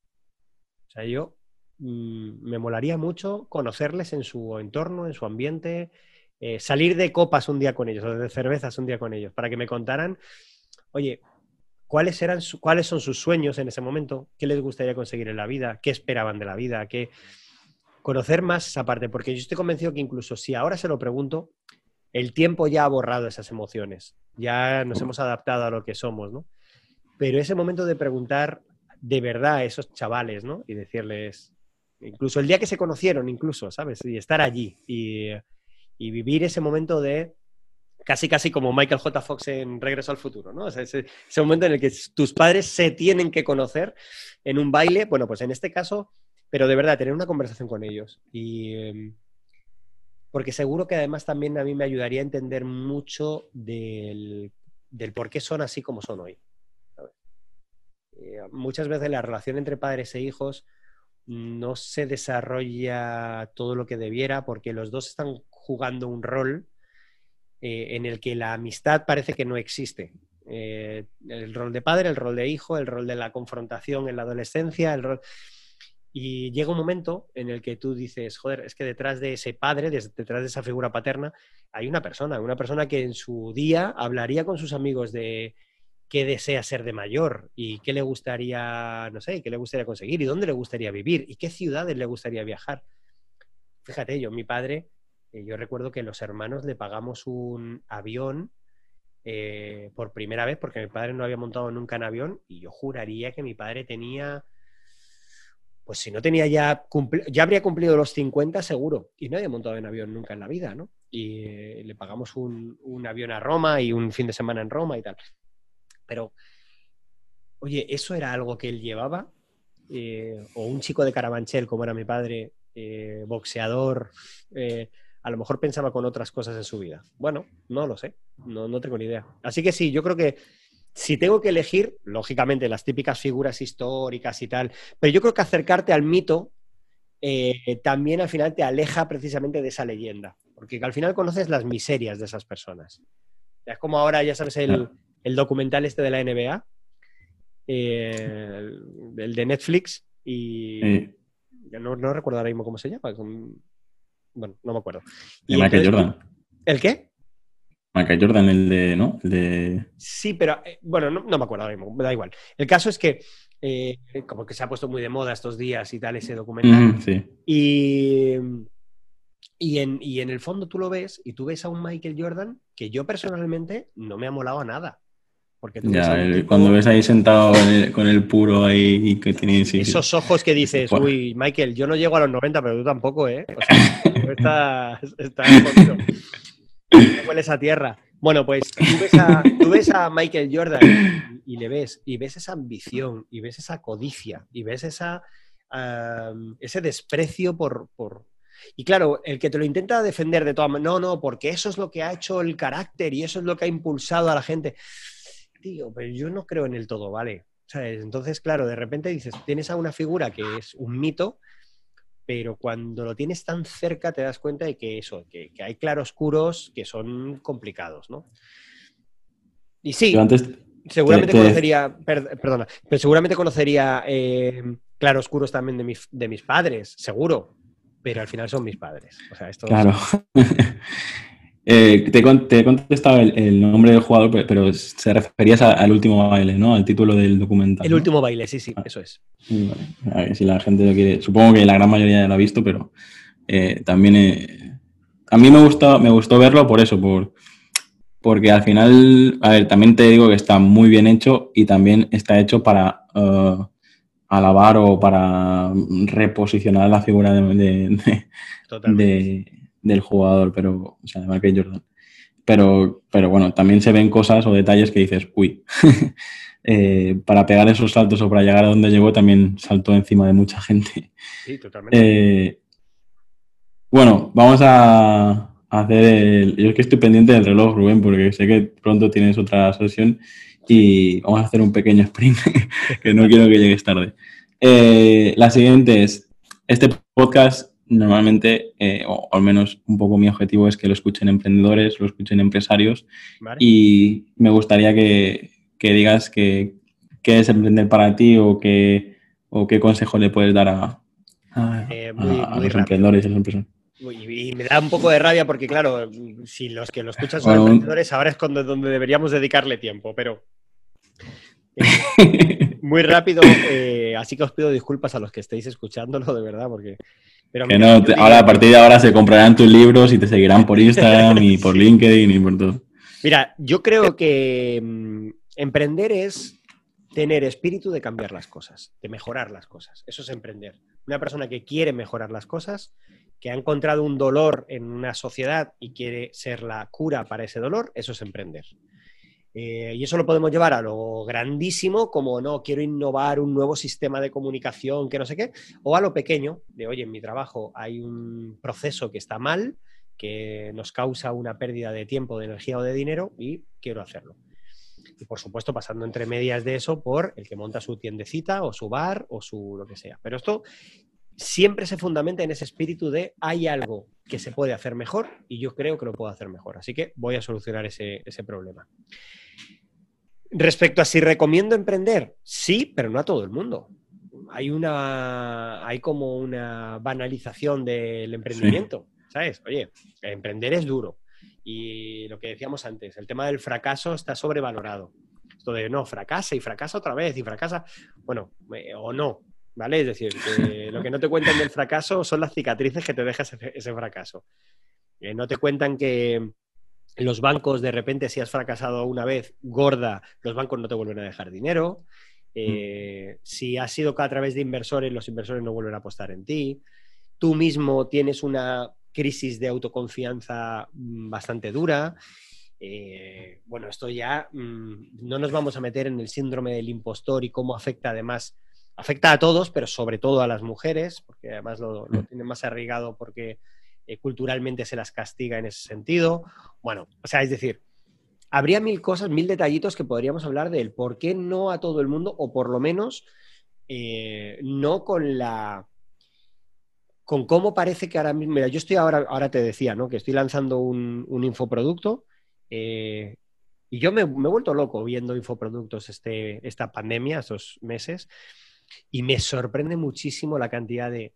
O sea, yo mm, me molaría mucho conocerles en su entorno, en su ambiente, eh, salir de copas un día con ellos, o de cervezas un día con ellos, para que me contaran, oye, cuáles, eran cuáles son sus sueños en ese momento, qué les gustaría conseguir en la vida, qué esperaban de la vida, qué... conocer más esa parte, porque yo estoy convencido que incluso si ahora se lo pregunto, el tiempo ya ha borrado esas emociones, ya nos hemos adaptado a lo que somos, ¿no? Pero ese momento de preguntar de verdad a esos chavales, ¿no? Y decirles, incluso el día que se conocieron, incluso, ¿sabes? Y estar allí y, y vivir ese momento de casi casi como Michael J. Fox en Regreso al Futuro, ¿no? ese, momento en el que tus padres se tienen que conocer en un baile, bueno, pues en este caso, pero de verdad, tener una conversación con ellos. Y, em, porque seguro que además también a mí me ayudaría a entender mucho del, por qué son así como son hoy. Eh, muchas veces la relación entre padres e hijos no se desarrolla todo lo que debiera porque los dos están jugando un rol eh, en el que la amistad parece que no existe. Eh, el rol de padre, el rol de hijo, el rol de la confrontación en la adolescencia, el rol... Y llega un momento en el que tú dices, joder, es que detrás de ese padre, detrás de esa figura paterna, hay una persona, una persona que en su día hablaría con sus amigos de qué desea ser de mayor y qué le gustaría, no sé, qué le gustaría conseguir y dónde le gustaría vivir y qué ciudades le gustaría viajar. Fíjate, yo, mi padre, eh, yo recuerdo que los hermanos le pagamos un avión eh, por primera vez porque mi padre no había montado nunca en avión y yo juraría que mi padre tenía, pues si no tenía ya, ya habría cumplido los 50 seguro y no había montado en avión nunca en la vida, ¿no? Y eh, le pagamos un, avión a Roma y un fin de semana en Roma y tal. Pero, oye, ¿eso era algo que él llevaba? o un chico de Carabanchel, como era mi padre, boxeador, a lo mejor pensaba con otras cosas en su vida. Bueno, no lo sé, no, no tengo ni idea. Así que sí, yo creo que si tengo que elegir, lógicamente las típicas figuras históricas y tal, pero yo creo que acercarte al mito eh, también al final te aleja precisamente de esa leyenda, porque al final conoces las miserias de esas personas. Es como ahora, ya sabes, el, documental este de la NBA, eh, el, de Netflix, y no, no, recuerdo ahora mismo cómo se llama, bueno, no me acuerdo. ¿Y Michael Jordan? ¿El qué? Michael Jordan, el de, ¿no? de... Sí, pero eh, bueno, no, me acuerdo ahora mismo, me da igual. El caso es que eh, como que se ha puesto muy de moda estos días y tal ese documental. sí. Y, y, en, y en el fondo tú lo ves y tú ves a un Michael Jordan que yo personalmente no me ha molado a nada. Porque ya, cuando ves ahí sentado con el puro ahí y que tiene... Esos ojos que dices, uy, Michael, yo no llego a los 90, pero tú tampoco, ¿eh? O sea, hueles a tierra. Bueno, pues tú ves a, Michael Jordan y, le ves, y ves esa ambición, y ves esa codicia, y ves esa, ese desprecio por, por, Y claro, el que te lo intenta defender de todas no, no, porque eso es lo que ha hecho el carácter y eso es lo que ha impulsado a la gente tío, pero yo no creo en el todo, ¿vale? Entonces, claro, de repente dices, tienes a una figura que es un mito, pero cuando lo tienes tan cerca te das cuenta de que eso, que, hay claroscuros que son complicados, ¿no? Y sí, seguramente conocería, perdona, pero seguramente conocería eh, claroscuros también de, mis, de mis padres, seguro, pero al final son mis padres. O sea, esto claro. Eh, te, he contestado el, nombre del jugador, pero se referías al último baile, ¿no? Al título del documental. El último baile, sí, sí, ah. eso es. A ver, si la gente lo quiere. Supongo que la gran mayoría ya lo ha visto, pero eh, también eh, a mí me gustó, me gustó verlo por eso, por, porque al final, a ver, también te digo que está muy bien hecho y también está hecho para alabar o para reposicionar la figura de, de del jugador, pero, o sea, de Michael Jordan. Pero, pero bueno, también se ven cosas o detalles que dices, uy, eh, para pegar esos saltos o para llegar a donde llegó también saltó encima de mucha gente. Sí, totalmente. Eh, bueno, vamos a hacer el... Yo es que estoy pendiente del reloj, Rubén, porque sé que pronto tienes otra sesión y vamos a hacer un pequeño sprint, que no quiero que llegues tarde. Eh, la siguiente es, este podcast normalmente, eh, o al menos un poco mi objetivo es que lo escuchen emprendedores, lo escuchen empresarios. Y me gustaría que, digas qué es emprender para ti o qué, o qué consejo le puedes dar a, eh, los emprendedores y las empresas. Y me da un poco de rabia porque, claro, si los que lo escuchan son emprendedores, ahora es cuando, donde deberíamos dedicarle tiempo, pero eh, muy rápido, así que os pido disculpas a los que estéis escuchándolo, de verdad, porque ahora a partir de ahora se comprarán tus libros y te seguirán por Instagram y por LinkedIn y por todo. Mira, yo creo que mm, emprender es tener espíritu de cambiar las cosas, de mejorar las cosas. Eso es emprender. Una persona que quiere mejorar las cosas, que ha encontrado un dolor en una sociedad y quiere ser la cura para ese dolor, eso es emprender. Eh, y eso lo podemos llevar a lo grandísimo, como no, quiero innovar un nuevo sistema de comunicación, que no sé qué, o a lo pequeño, de oye, en mi trabajo hay un proceso que está mal, que nos causa una pérdida de tiempo, de energía o de dinero y quiero hacerlo. Y por supuesto, pasando entre medias de eso por el que monta su tiendecita o su bar o su lo que sea. Pero esto siempre se fundamenta en ese espíritu de hay algo que se puede hacer mejor y yo creo que lo puedo hacer mejor. Así que voy a solucionar ese, ese problema. Respecto a si recomiendo emprender, sí, pero no a todo el mundo. Hay una, hay como una banalización del emprendimiento, ¿sabes? Oye, emprender es duro. Y lo que decíamos antes, el tema del fracaso está sobrevalorado. Esto de no, fracasa y fracasa otra vez y fracasa, bueno, eh, o no, ¿vale? Es decir, lo que no te cuentan del fracaso son las cicatrices que te deja ese, fracaso. Eh, no te cuentan que, los bancos, de repente, si has fracasado una vez gorda, los bancos no te vuelven a dejar dinero. Eh, si has sido a través de inversores, los inversores no vuelven a apostar en ti. Tú mismo tienes una crisis de autoconfianza mm, bastante dura. Eh, bueno, esto ya mm, no nos vamos a meter en el síndrome del impostor y cómo afecta además, afecta a todos, pero sobre todo a las mujeres, porque además lo, lo tienen más arraigado porque eh, culturalmente se las castiga en ese sentido. Bueno, o sea, es decir, habría mil cosas, mil detallitos que podríamos hablar del por qué no a todo el mundo, o por lo menos eh, no con la con cómo parece que ahora mismo, mira, yo estoy ahora, ahora te decía, ¿no? Que estoy lanzando un, infoproducto eh, y yo me, me, he vuelto loco viendo infoproductos este, esta pandemia, estos meses, y me sorprende muchísimo la cantidad de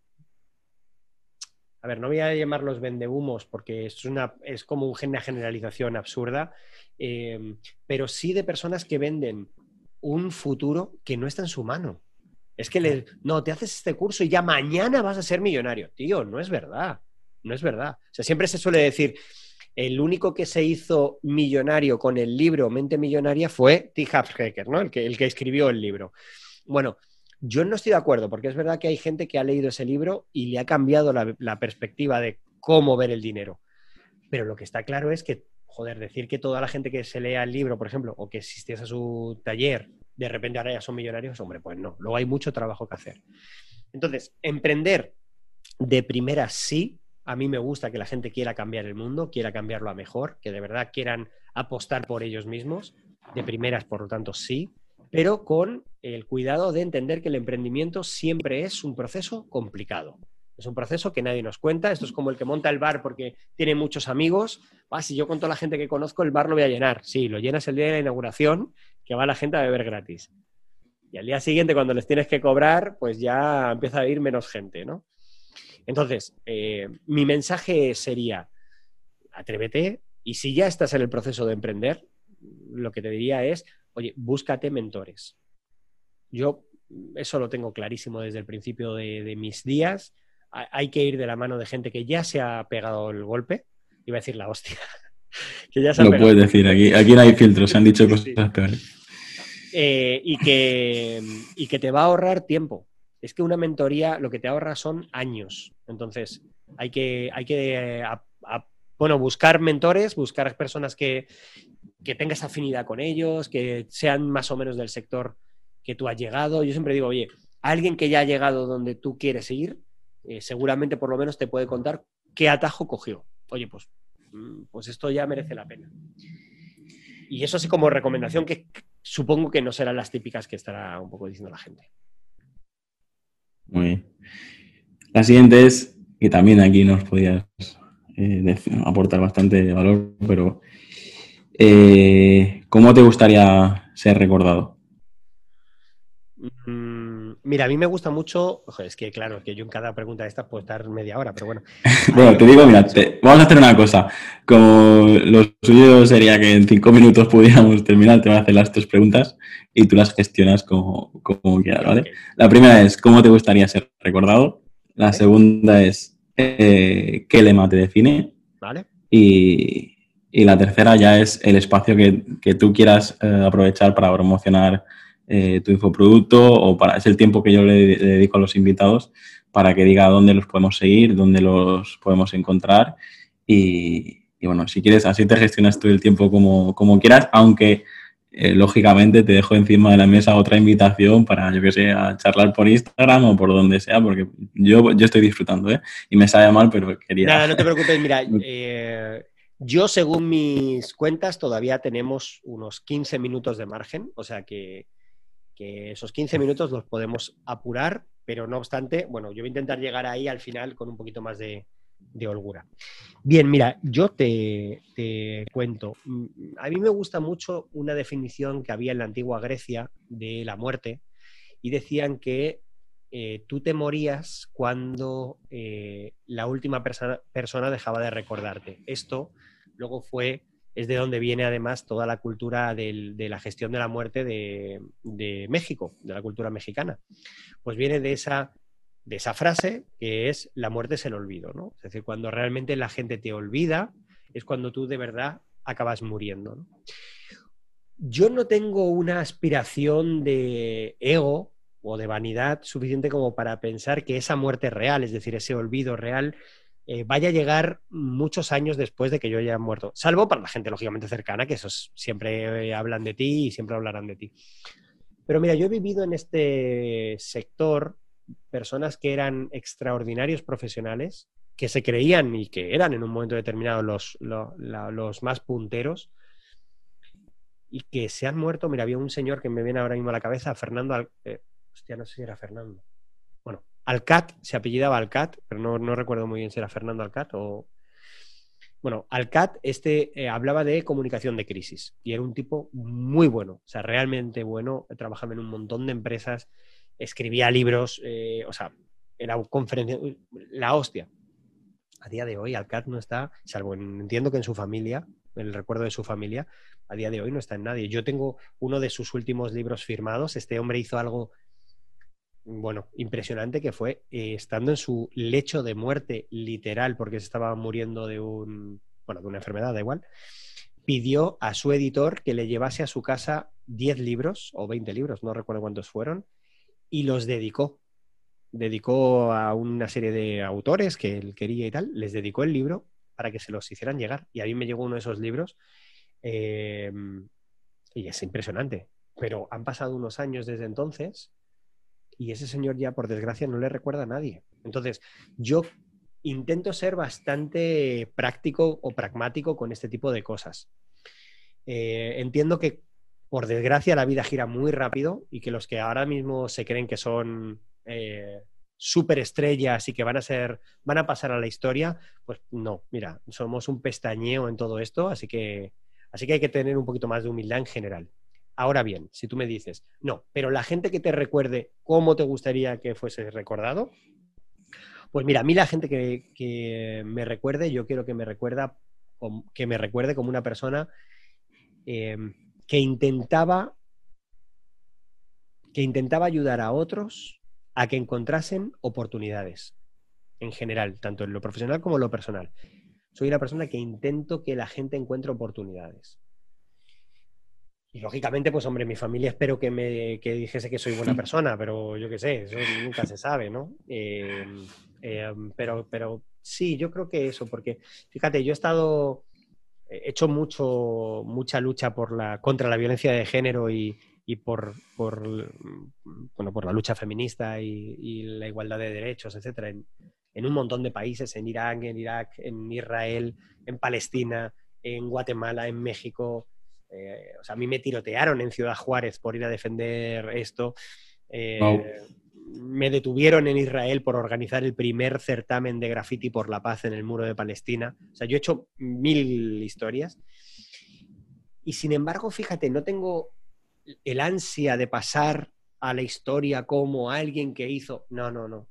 a ver, no voy a llamarlos vendehumos porque es, una, es como una generalización absurda, eh, pero sí de personas que venden un futuro que no está en su mano. Es que le, no, te haces este curso y ya mañana vas a ser millonario. Tío, no es verdad. No es verdad. O sea, siempre se suele decir, el único que se hizo millonario con el libro Mente Millonaria fue T. Hacker, ¿no? El que, el que escribió el libro. Bueno, yo no estoy de acuerdo, porque es verdad que hay gente que ha leído ese libro y le ha cambiado la, perspectiva de cómo ver el dinero. Pero lo que está claro es que, joder, decir que toda la gente que se lea el libro, por ejemplo, o que existiese a su taller, de repente ahora ya son millonarios, hombre, pues no, luego hay mucho trabajo que hacer. Entonces, emprender de primera sí, a mí me gusta que la gente quiera cambiar el mundo, quiera cambiarlo a mejor, que de verdad quieran apostar por ellos mismos, de primeras, por lo tanto, sí pero con el cuidado de entender que el emprendimiento siempre es un proceso complicado. Es un proceso que nadie nos cuenta. Esto es como el que monta el bar porque tiene muchos amigos. Ah, si yo con toda la gente que conozco, el bar lo voy a llenar. Sí, lo llenas el día de la inauguración, que va la gente a beber gratis. Y al día siguiente, cuando les tienes que cobrar, pues ya empieza a ir menos gente, ¿no? Entonces, eh, mi mensaje sería, atrévete y si ya estás en el proceso de emprender, lo que te diría es, oye, búscate mentores. Yo eso lo tengo clarísimo desde el principio de, mis días. Hay que ir de la mano de gente que ya se ha pegado el golpe. Iba a decir la hostia. que ya se lo puedes decir, aquí, aquí no hay filtros, se han dicho cosas peores. Eh, y, que, y que te va a ahorrar tiempo. Es que una mentoría lo que te ahorra son años. Entonces, hay que, hay que bueno, buscar mentores, buscar personas que, que tengas afinidad con ellos, que sean más o menos del sector que tú has llegado. Yo siempre digo, oye, alguien que ya ha llegado donde tú quieres ir, eh, seguramente por lo menos te puede contar qué atajo cogió. Oye, pues, mm, pues esto ya merece la pena. Y eso así como recomendación que supongo que no serán las típicas que estará un poco diciendo la gente. Muy bien. La siguiente es, que también aquí nos podías eh, aportar bastante valor, pero eh, ¿cómo te gustaría ser recordado? Mm, mira, a mí me gusta mucho, es que claro, que yo en cada pregunta de estas puedo estar media hora, pero bueno. bueno, te digo, mira, vamos a hacer una cosa. Como lo suyo sería que en cinco minutos pudiéramos terminar, te voy a hacer las tres preguntas y tú las gestionas como, quieras, ¿vale? La primera es, ¿cómo te gustaría ser recordado? La segunda es, eh, ¿qué lema te define? Vale. Y, y la tercera ya es el espacio que, tú quieras eh, aprovechar para promocionar eh, tu infoproducto o para, es el tiempo que yo le, dedico a los invitados para que diga dónde los podemos seguir, dónde los podemos encontrar y, bueno, si quieres, así te gestionas tú el tiempo como, como quieras, aunque eh, lógicamente te dejo encima de la mesa otra invitación para, yo que sé, a charlar por Instagram o por donde sea, porque yo, yo estoy disfrutando, ¿eh? Y me sale mal, pero quería... Nada, no te preocupes, mira, eh, yo, según mis cuentas, todavía tenemos unos 15 minutos de margen, o sea que, esos 15 minutos los podemos apurar, pero no obstante, bueno, yo voy a intentar llegar ahí al final con un poquito más de, holgura. Bien, mira, yo te, cuento. A mí me gusta mucho una definición que había en la antigua Grecia de la muerte y decían que eh, tú te morías cuando eh, la última persona dejaba de recordarte. Esto luego fue, es de donde viene además toda la cultura de la gestión de la muerte de, México, de la cultura mexicana. Pues viene de esa, de esa frase que es la muerte es el olvido, ¿no? Es decir, cuando realmente la gente te olvida, es cuando tú de verdad acabas muriendo. Yo no tengo una aspiración de ego o de vanidad suficiente como para pensar que esa muerte real, es decir, ese olvido real, eh, vaya a llegar muchos años después de que yo haya muerto. Salvo para la gente, lógicamente, cercana, que esos siempre eh, hablan de ti y siempre hablarán de ti. Pero mira, yo he vivido en este sector personas que eran extraordinarios profesionales, que se creían y que eran en un momento determinado los, los, más punteros y que se han muerto. Mira, había un señor que me viene ahora mismo a la cabeza, Fernando. Eh, hostia, no sé si era Fernando. Alcat, se apellidaba Alcat, pero no, recuerdo muy bien si era Fernando Alcat o... Bueno, Alcat este, eh, hablaba de comunicación de crisis y era un tipo muy bueno, o sea, realmente bueno, trabajaba en un montón de empresas, escribía libros, eh, o sea, era conferencia, la hostia. a día de hoy Alcat no está, salvo entiendo que en su familia, el recuerdo de su familia, a día de hoy no está en nadie. Yo tengo uno de sus últimos libros firmados. Este hombre hizo algo, bueno, impresionante que fue eh, estando en su lecho de muerte literal, porque se estaba muriendo de un, bueno, de una enfermedad, da igual. Pidió a su editor que le llevase a su casa 10 libros o 20 libros, no recuerdo cuántos fueron, y los dedicó dedicó a una serie de autores que él quería y tal, les dedicó el libro para que se los hicieran llegar. Y a mí me llegó uno de esos libros eh, y es impresionante. Pero han pasado unos años desde entonces y ese señor ya, por desgracia, no le recuerda a nadie. Entonces, yo intento ser bastante práctico o pragmático con este tipo de cosas. Eh, entiendo que, por desgracia, la vida gira muy rápido y que los que ahora mismo se creen que son eh, superestrellas y que van a ser, van a pasar a la historia, pues no, mira, somos un pestañeo en todo esto, así que, así que hay que tener un poquito más de humildad en general. Ahora bien, si tú me dices, no, pero la gente que te recuerde cómo te gustaría que fuese recordado, pues mira, a mí la gente que, me recuerde, yo quiero que me recuerda, que me recuerde como una persona eh, que intentaba que intentaba ayudar a otros a que encontrasen oportunidades en general, tanto en lo profesional como en lo personal. Soy una persona que intento que la gente encuentre oportunidades. Y lógicamente, pues hombre, mi familia espero que me que dijese que soy buena persona, pero yo qué sé, eso nunca se sabe, ¿no? Eh, eh, pero, pero sí, yo creo que eso, porque fíjate, yo he estado, hecho mucho, mucha lucha por la, contra la violencia de género y, por, por, bueno, por la lucha feminista y, la igualdad de derechos, etcétera, en, un montón de países, en Irán, en Irak, en Israel, en Palestina, en Guatemala, en México. Eh, o sea, a mí me tirotearon en Ciudad Juárez por ir a defender esto. Eh, me detuvieron en Israel por organizar el primer certamen de graffiti por la paz en el muro de Palestina. O sea, yo he hecho mil historias. Y sin embargo, fíjate, no tengo el ansia de pasar a la historia como alguien que hizo. No, no, no.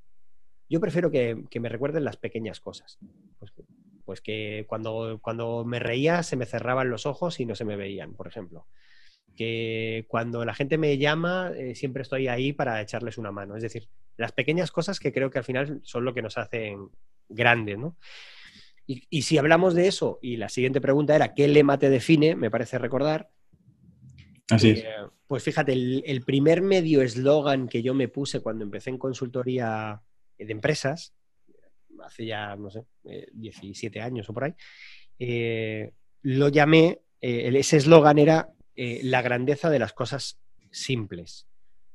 Yo prefiero que, me recuerden las pequeñas cosas. Pues, pues, que cuando, cuando me reía se me cerraban los ojos y no se me veían, por ejemplo. Que cuando la gente me llama eh, siempre estoy ahí para echarles una mano. Es decir, las pequeñas cosas que creo que al final son lo que nos hacen grandes, ¿no? Y, y si hablamos de eso, y la siguiente pregunta era, ¿qué lema te define? Me parece recordar Así es. Eh, pues fíjate, el, primer medio eslogan que yo me puse cuando empecé en consultoría de empresas, hace ya, no sé, 17 eh, años o por ahí, eh, lo llamé, ese eslogan era la grandeza de las cosas simples.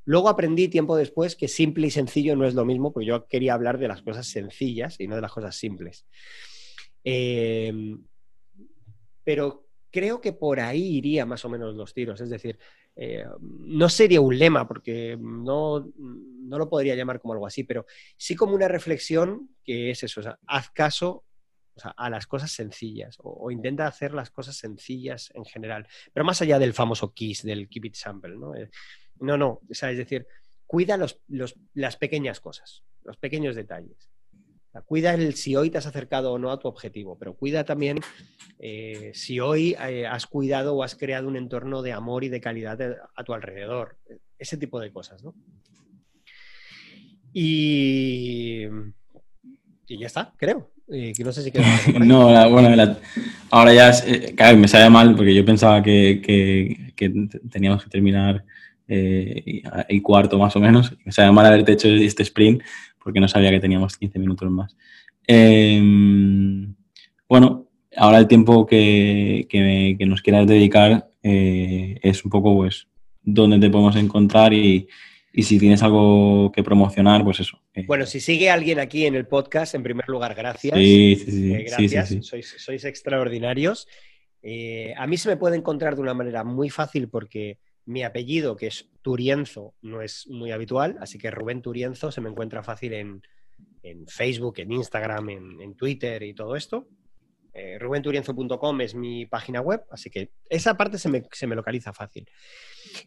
Luego aprendí tiempo después que simple y sencillo no es lo mismo, porque yo quería hablar de las cosas sencillas y no de las cosas simples. pero creo que por ahí iría más o menos los tiros. Es decir, eh, no sería un lema, porque no, no, lo podría llamar como algo así, pero sí como una reflexión que es eso, haz caso a las cosas sencillas o, intenta hacer las cosas sencillas en general, pero más allá del famoso KISS, del Keep It Sample, ¿no? Eh, no, no, es decir, cuida las pequeñas cosas, los pequeños detalles cuida el si hoy te has acercado o no a tu objetivo, pero cuida también eh, si hoy eh, has cuidado o has creado un entorno de amor y de calidad a tu alrededor. Ese tipo de cosas, ¿no? Y, y ya está, creo. No sé si No, bueno, ahora ya eh, me sale mal porque yo pensaba que, teníamos que terminar el cuarto más o menos. Me sale mal haberte hecho este sprint porque no sabía que teníamos 15 minutos más. Em, bueno, ahora el tiempo que, nos quieras dedicar eh, es un poco pues dónde te podemos encontrar y, si tienes algo que promocionar, pues eso. Eh. Bueno, si sigue alguien aquí en el podcast, en primer lugar, gracias. Sí, sí, sí. Eh, gracias, sois, extraordinarios. a mí se me puede encontrar de una manera muy fácil porque mi apellido, que es Turienzo, no es muy habitual, así que Rubén Turienzo se me encuentra fácil en, Facebook, en Instagram, en, Twitter y todo esto. Eh, rubenturienzo.com es mi página web, así que esa parte se me, localiza fácil.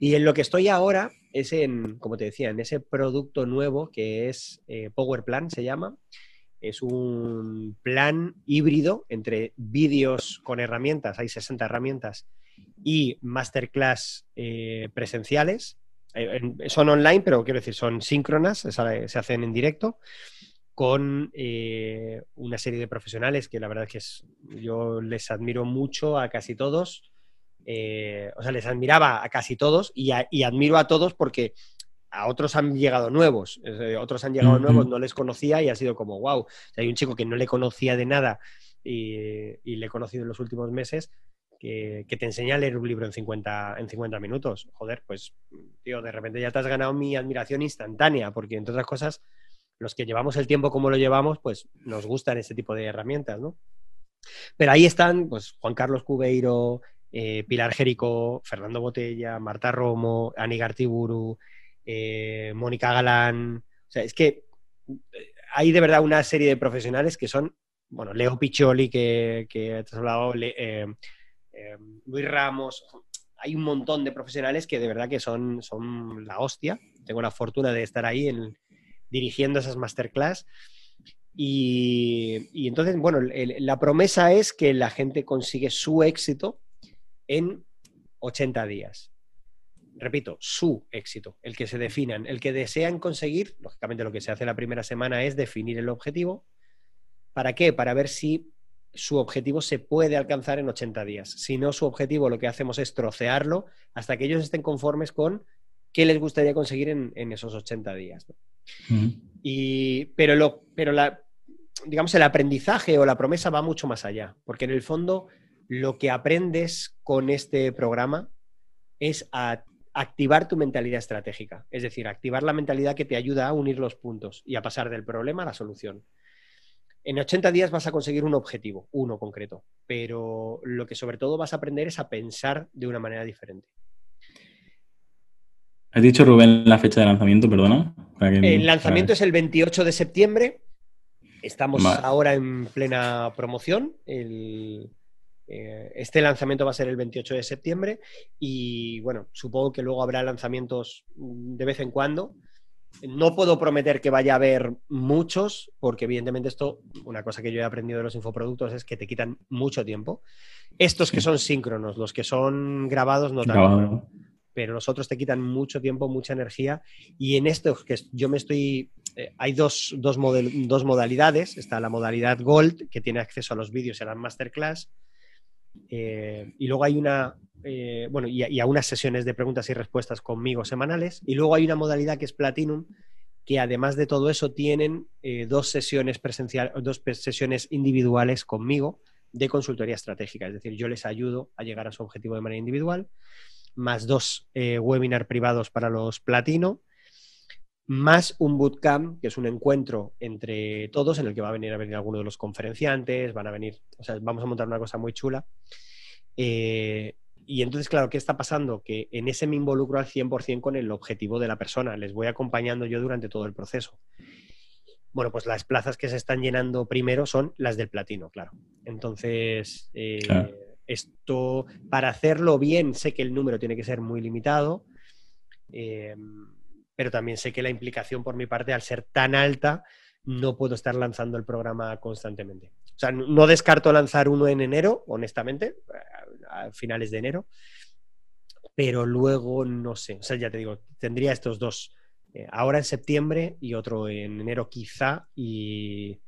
Y en lo que estoy ahora es en, como te decía, en ese producto nuevo que es eh, Power Plan, se llama, Es un plan híbrido entre vídeos con herramientas, hay 60 herramientas, y masterclass eh, presenciales. Eh, son online, pero quiero decir, son síncronas, se hacen en directo con eh, una serie de profesionales que la verdad es que yo les admiro mucho a casi todos. Eh, o sea, les admiraba a casi todos y, admiro a todos porque a otros han llegado nuevos, otros han llegado nuevos, no les conocía y ha sido como, wow, hay un chico que no le conocía de nada y, le he conocido en los últimos meses, que, te enseña a leer un libro en 50, en 50 minutos. Joder, pues, tío, de repente ya te has ganado mi admiración instantánea, porque entre otras cosas los que llevamos el tiempo como lo llevamos, pues nos gustan ese tipo de herramientas, ¿no? Pero ahí están, pues, Juan Carlos Cubeiro, eh, Pilar Jerico, Fernando Botella, Marta Romo, Ani Gartiburu, eh, Mónica Galán. O sea, es que eh, hay de verdad una serie de profesionales que son, bueno, Leo Picholi, que, que has hablado, Luis Ramos. Hay un montón de profesionales que de verdad que son, son la hostia. Tengo la fortuna de estar ahí en, dirigiendo esas masterclass. Y, entonces, bueno, la promesa es que la gente consigue su éxito en 80 días. Repito, su éxito, el que se definan, el que desean conseguir, lógicamente lo que se hace la primera semana es definir el objetivo. ¿Para qué? Para ver si su objetivo se puede alcanzar en 80 días. Si no, su objetivo lo que hacemos es trocearlo hasta que ellos estén conformes con qué les gustaría conseguir en, esos 80 días. Y, pero lo, pero la, digamos, el aprendizaje o la promesa va mucho más allá, porque en el fondo lo que aprendes con este programa es a activar tu mentalidad estratégica, es decir, activar la mentalidad que te ayuda a unir los puntos y a pasar del problema a la solución. En 80 días vas a conseguir un objetivo, uno concreto, pero lo que sobre todo vas a aprender es a pensar de una manera diferente. ¿Has dicho, Rubén, la fecha de lanzamiento, perdona? el lanzamiento es el 28 de septiembre. Estamos ahora en plena promoción. Eh, este lanzamiento va a ser el 28 de septiembre y bueno, supongo que luego habrá lanzamientos de vez en cuando. No puedo prometer que vaya a haber muchos, porque evidentemente esto, una cosa que yo he aprendido de los infoproductos es que te quitan mucho tiempo. Estos que son síncronos, los que son grabados, no tanto pero los otros te quitan mucho tiempo, mucha energía. Y en esto que yo me estoy... Eh, hay dos, dos, modalidades. Está la modalidad Gold, que tiene acceso a los vídeos y a las masterclass. Eh, y luego hay una... Eh, bueno, y, a unas sesiones de preguntas y respuestas conmigo semanales. Y luego hay una modalidad que es Platinum, que además de todo eso tienen dos sesiones presenciales, dos sesiones individuales conmigo de consultoría estratégica. Es decir, yo les ayudo a llegar a su objetivo de manera individual más dos eh, webinar privados para los platino, más un bootcamp, que es un encuentro entre todos en el que va a venir a venir alguno de los conferenciantes, van a venir, o sea, vamos a montar una cosa muy chula. Eh, y entonces, claro, ¿qué está pasando? Que en ese me involucro al 100% con el objetivo de la persona, les voy acompañando yo durante todo el proceso. Bueno, pues las plazas que se están llenando primero son las del platino, claro. Entonces, eh, esto, para hacerlo bien, sé que el número tiene que ser muy limitado, eh, pero también sé que la implicación por mi parte, al ser tan alta, no puedo estar lanzando el programa constantemente. O sea, no descarto lanzar uno en enero, honestamente, a finales de enero, pero luego no sé. O sea, ya te digo, tendría estos dos. Eh, ahora en septiembre y otro en enero quizá y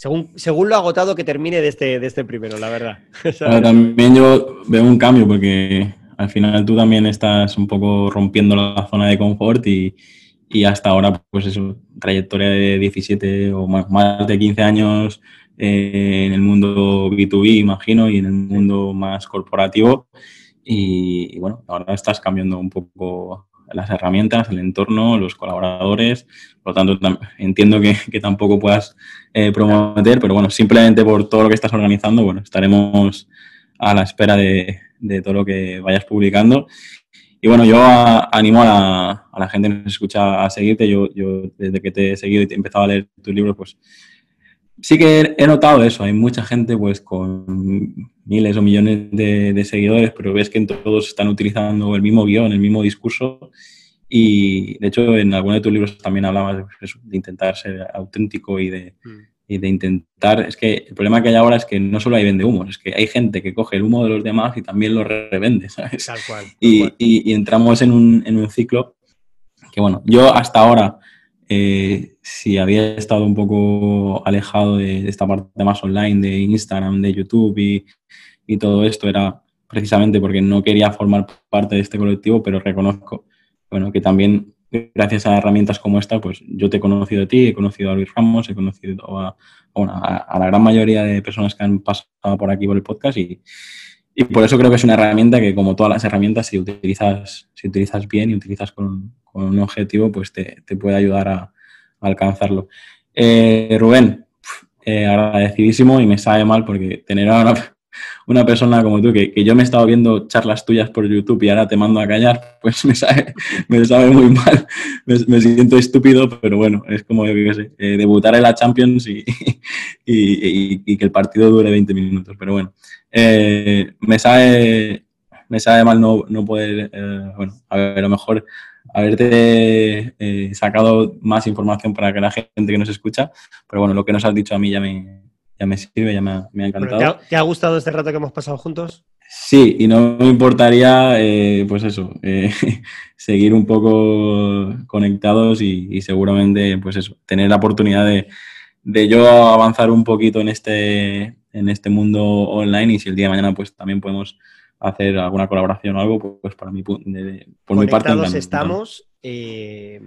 según, según lo agotado que termine de este, de este primero, la verdad. también yo veo un cambio porque al final tú también estás un poco rompiendo la zona de confort y, hasta ahora, pues es una trayectoria de 17 o más, de 15 años eh, en el mundo B2B, imagino, y en el mundo más corporativo. Y, y, bueno, ahora estás cambiando un poco las herramientas, el entorno, los colaboradores. Por lo tanto, entiendo que, tampoco puedas eh, promover, pero bueno, simplemente por todo lo que estás organizando, bueno, estaremos a la espera de, todo lo que vayas publicando. Y bueno, yo animo a la, gente que nos escucha a seguirte. Yo, yo desde que te he seguido y te he empezado a leer tus libros, pues sí que he notado eso. Hay mucha gente pues con miles o millones de, seguidores, pero ves que todos están utilizando el mismo guion, el mismo discurso. Y de hecho, en alguno de tus libros también hablabas de, intentar ser auténtico y de, y de intentar, es que el problema que hay ahora es que no solo hay vende humos, es que hay gente que coge el humo de los demás y también lo revende, ¿sabes? Tal cual. y, entramos en un, en un, ciclo que, bueno, yo hasta ahora, eh, si había estado un poco alejado de, esta parte más online, de Instagram, de YouTube y, y todo esto, era precisamente porque no quería formar parte de este colectivo, pero reconozco, bueno, que también gracias a herramientas como esta, pues yo te he conocido a ti, he conocido a Luis Ramos, he conocido a, la gran mayoría de personas que han pasado por aquí por el podcast y, por eso creo que es una herramienta que, como todas las herramientas, si utilizas, si utilizas bien y utilizas con, un objetivo, pues te, puede ayudar a, alcanzarlo. Eh, Rubén, eh, agradecidísimo y me sabe mal porque tener una, una persona como tú, que, yo me he estado viendo charlas tuyas por YouTube y ahora te mando a callar, pues me sabe, me sabe muy mal, me, siento estúpido, pero bueno, es como, eh, debutar en la Champions y, y, que el partido dure 20 minutos, pero bueno, eh, me sabe... Me sabe mal no, no poder, eh, bueno, a ver, a lo mejor haberte sacado más información para que la gente que nos escucha, pero bueno, lo que nos has dicho a mí ya me, ya me sirve, ya me ha, encantado. ¿te, ha, gustado este rato que hemos pasado juntos? Sí, y no me importaría, eh, pues eso, eh, seguir un poco conectados y, seguramente, pues eso, tener la oportunidad de, yo avanzar un poquito en este, en este mundo online y si el día de mañana pues también podemos hacer alguna colaboración o algo, pues para mí, por mi parte. estamos. Eh,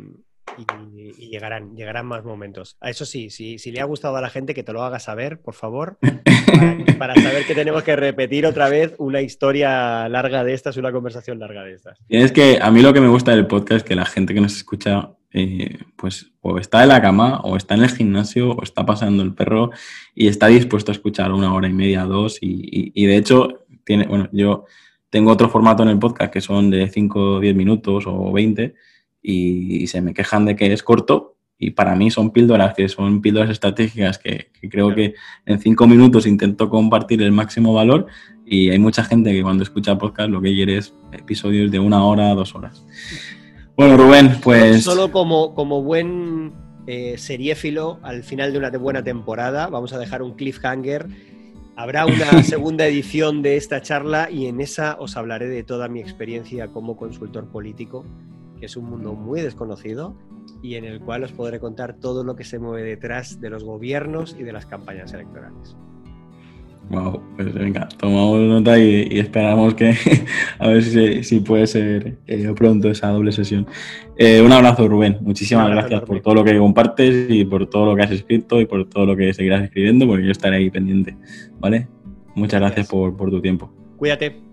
y, llegarán, llegarán más momentos. A eso sí, si, si, le ha gustado a la gente, que te lo haga saber, por favor, para, saber que tenemos que repetir otra vez una historia larga de estas, una conversación larga de estas. Y es que a mí lo que me gusta del podcast es que la gente que nos escucha, eh, pues o está en la cama, o está en el gimnasio, o está pasando el perro y está dispuesto a escuchar una hora y media, dos, y, y de hecho, tiene, bueno, yo tengo otro formato en el podcast que son de 5 o 10 minutos o 20 y, se me quejan de que es corto y para mí son píldoras que son píldoras estratégicas que, creo que en cinco minutos intento compartir el máximo valor y hay mucha gente que cuando escucha podcast lo que quiere es episodios de una hora, dos horas. Bueno, Rubén, pues... Solo como, como buen eh, seriéfilo, al final de una buena temporada, vamos a dejar un cliffhanger. Habrá una segunda edición de esta charla y en esa os hablaré de toda mi experiencia como consultor político que es un mundo muy desconocido y en el cual os podré contar todo lo que se mueve detrás de los gobiernos y de las campañas electorales. Wow, pues venga, tomamos nota y, esperamos que a ver si, puede ser eh, pronto esa doble sesión. Eh, un abrazo, Rubén. Muchísimas gracias por todo lo que compartes y por todo lo que has escrito y por todo lo que seguirás escribiendo, porque yo estaré ahí pendiente. ¿Vale? Muchas gracias, por, por tu tiempo. Cuídate.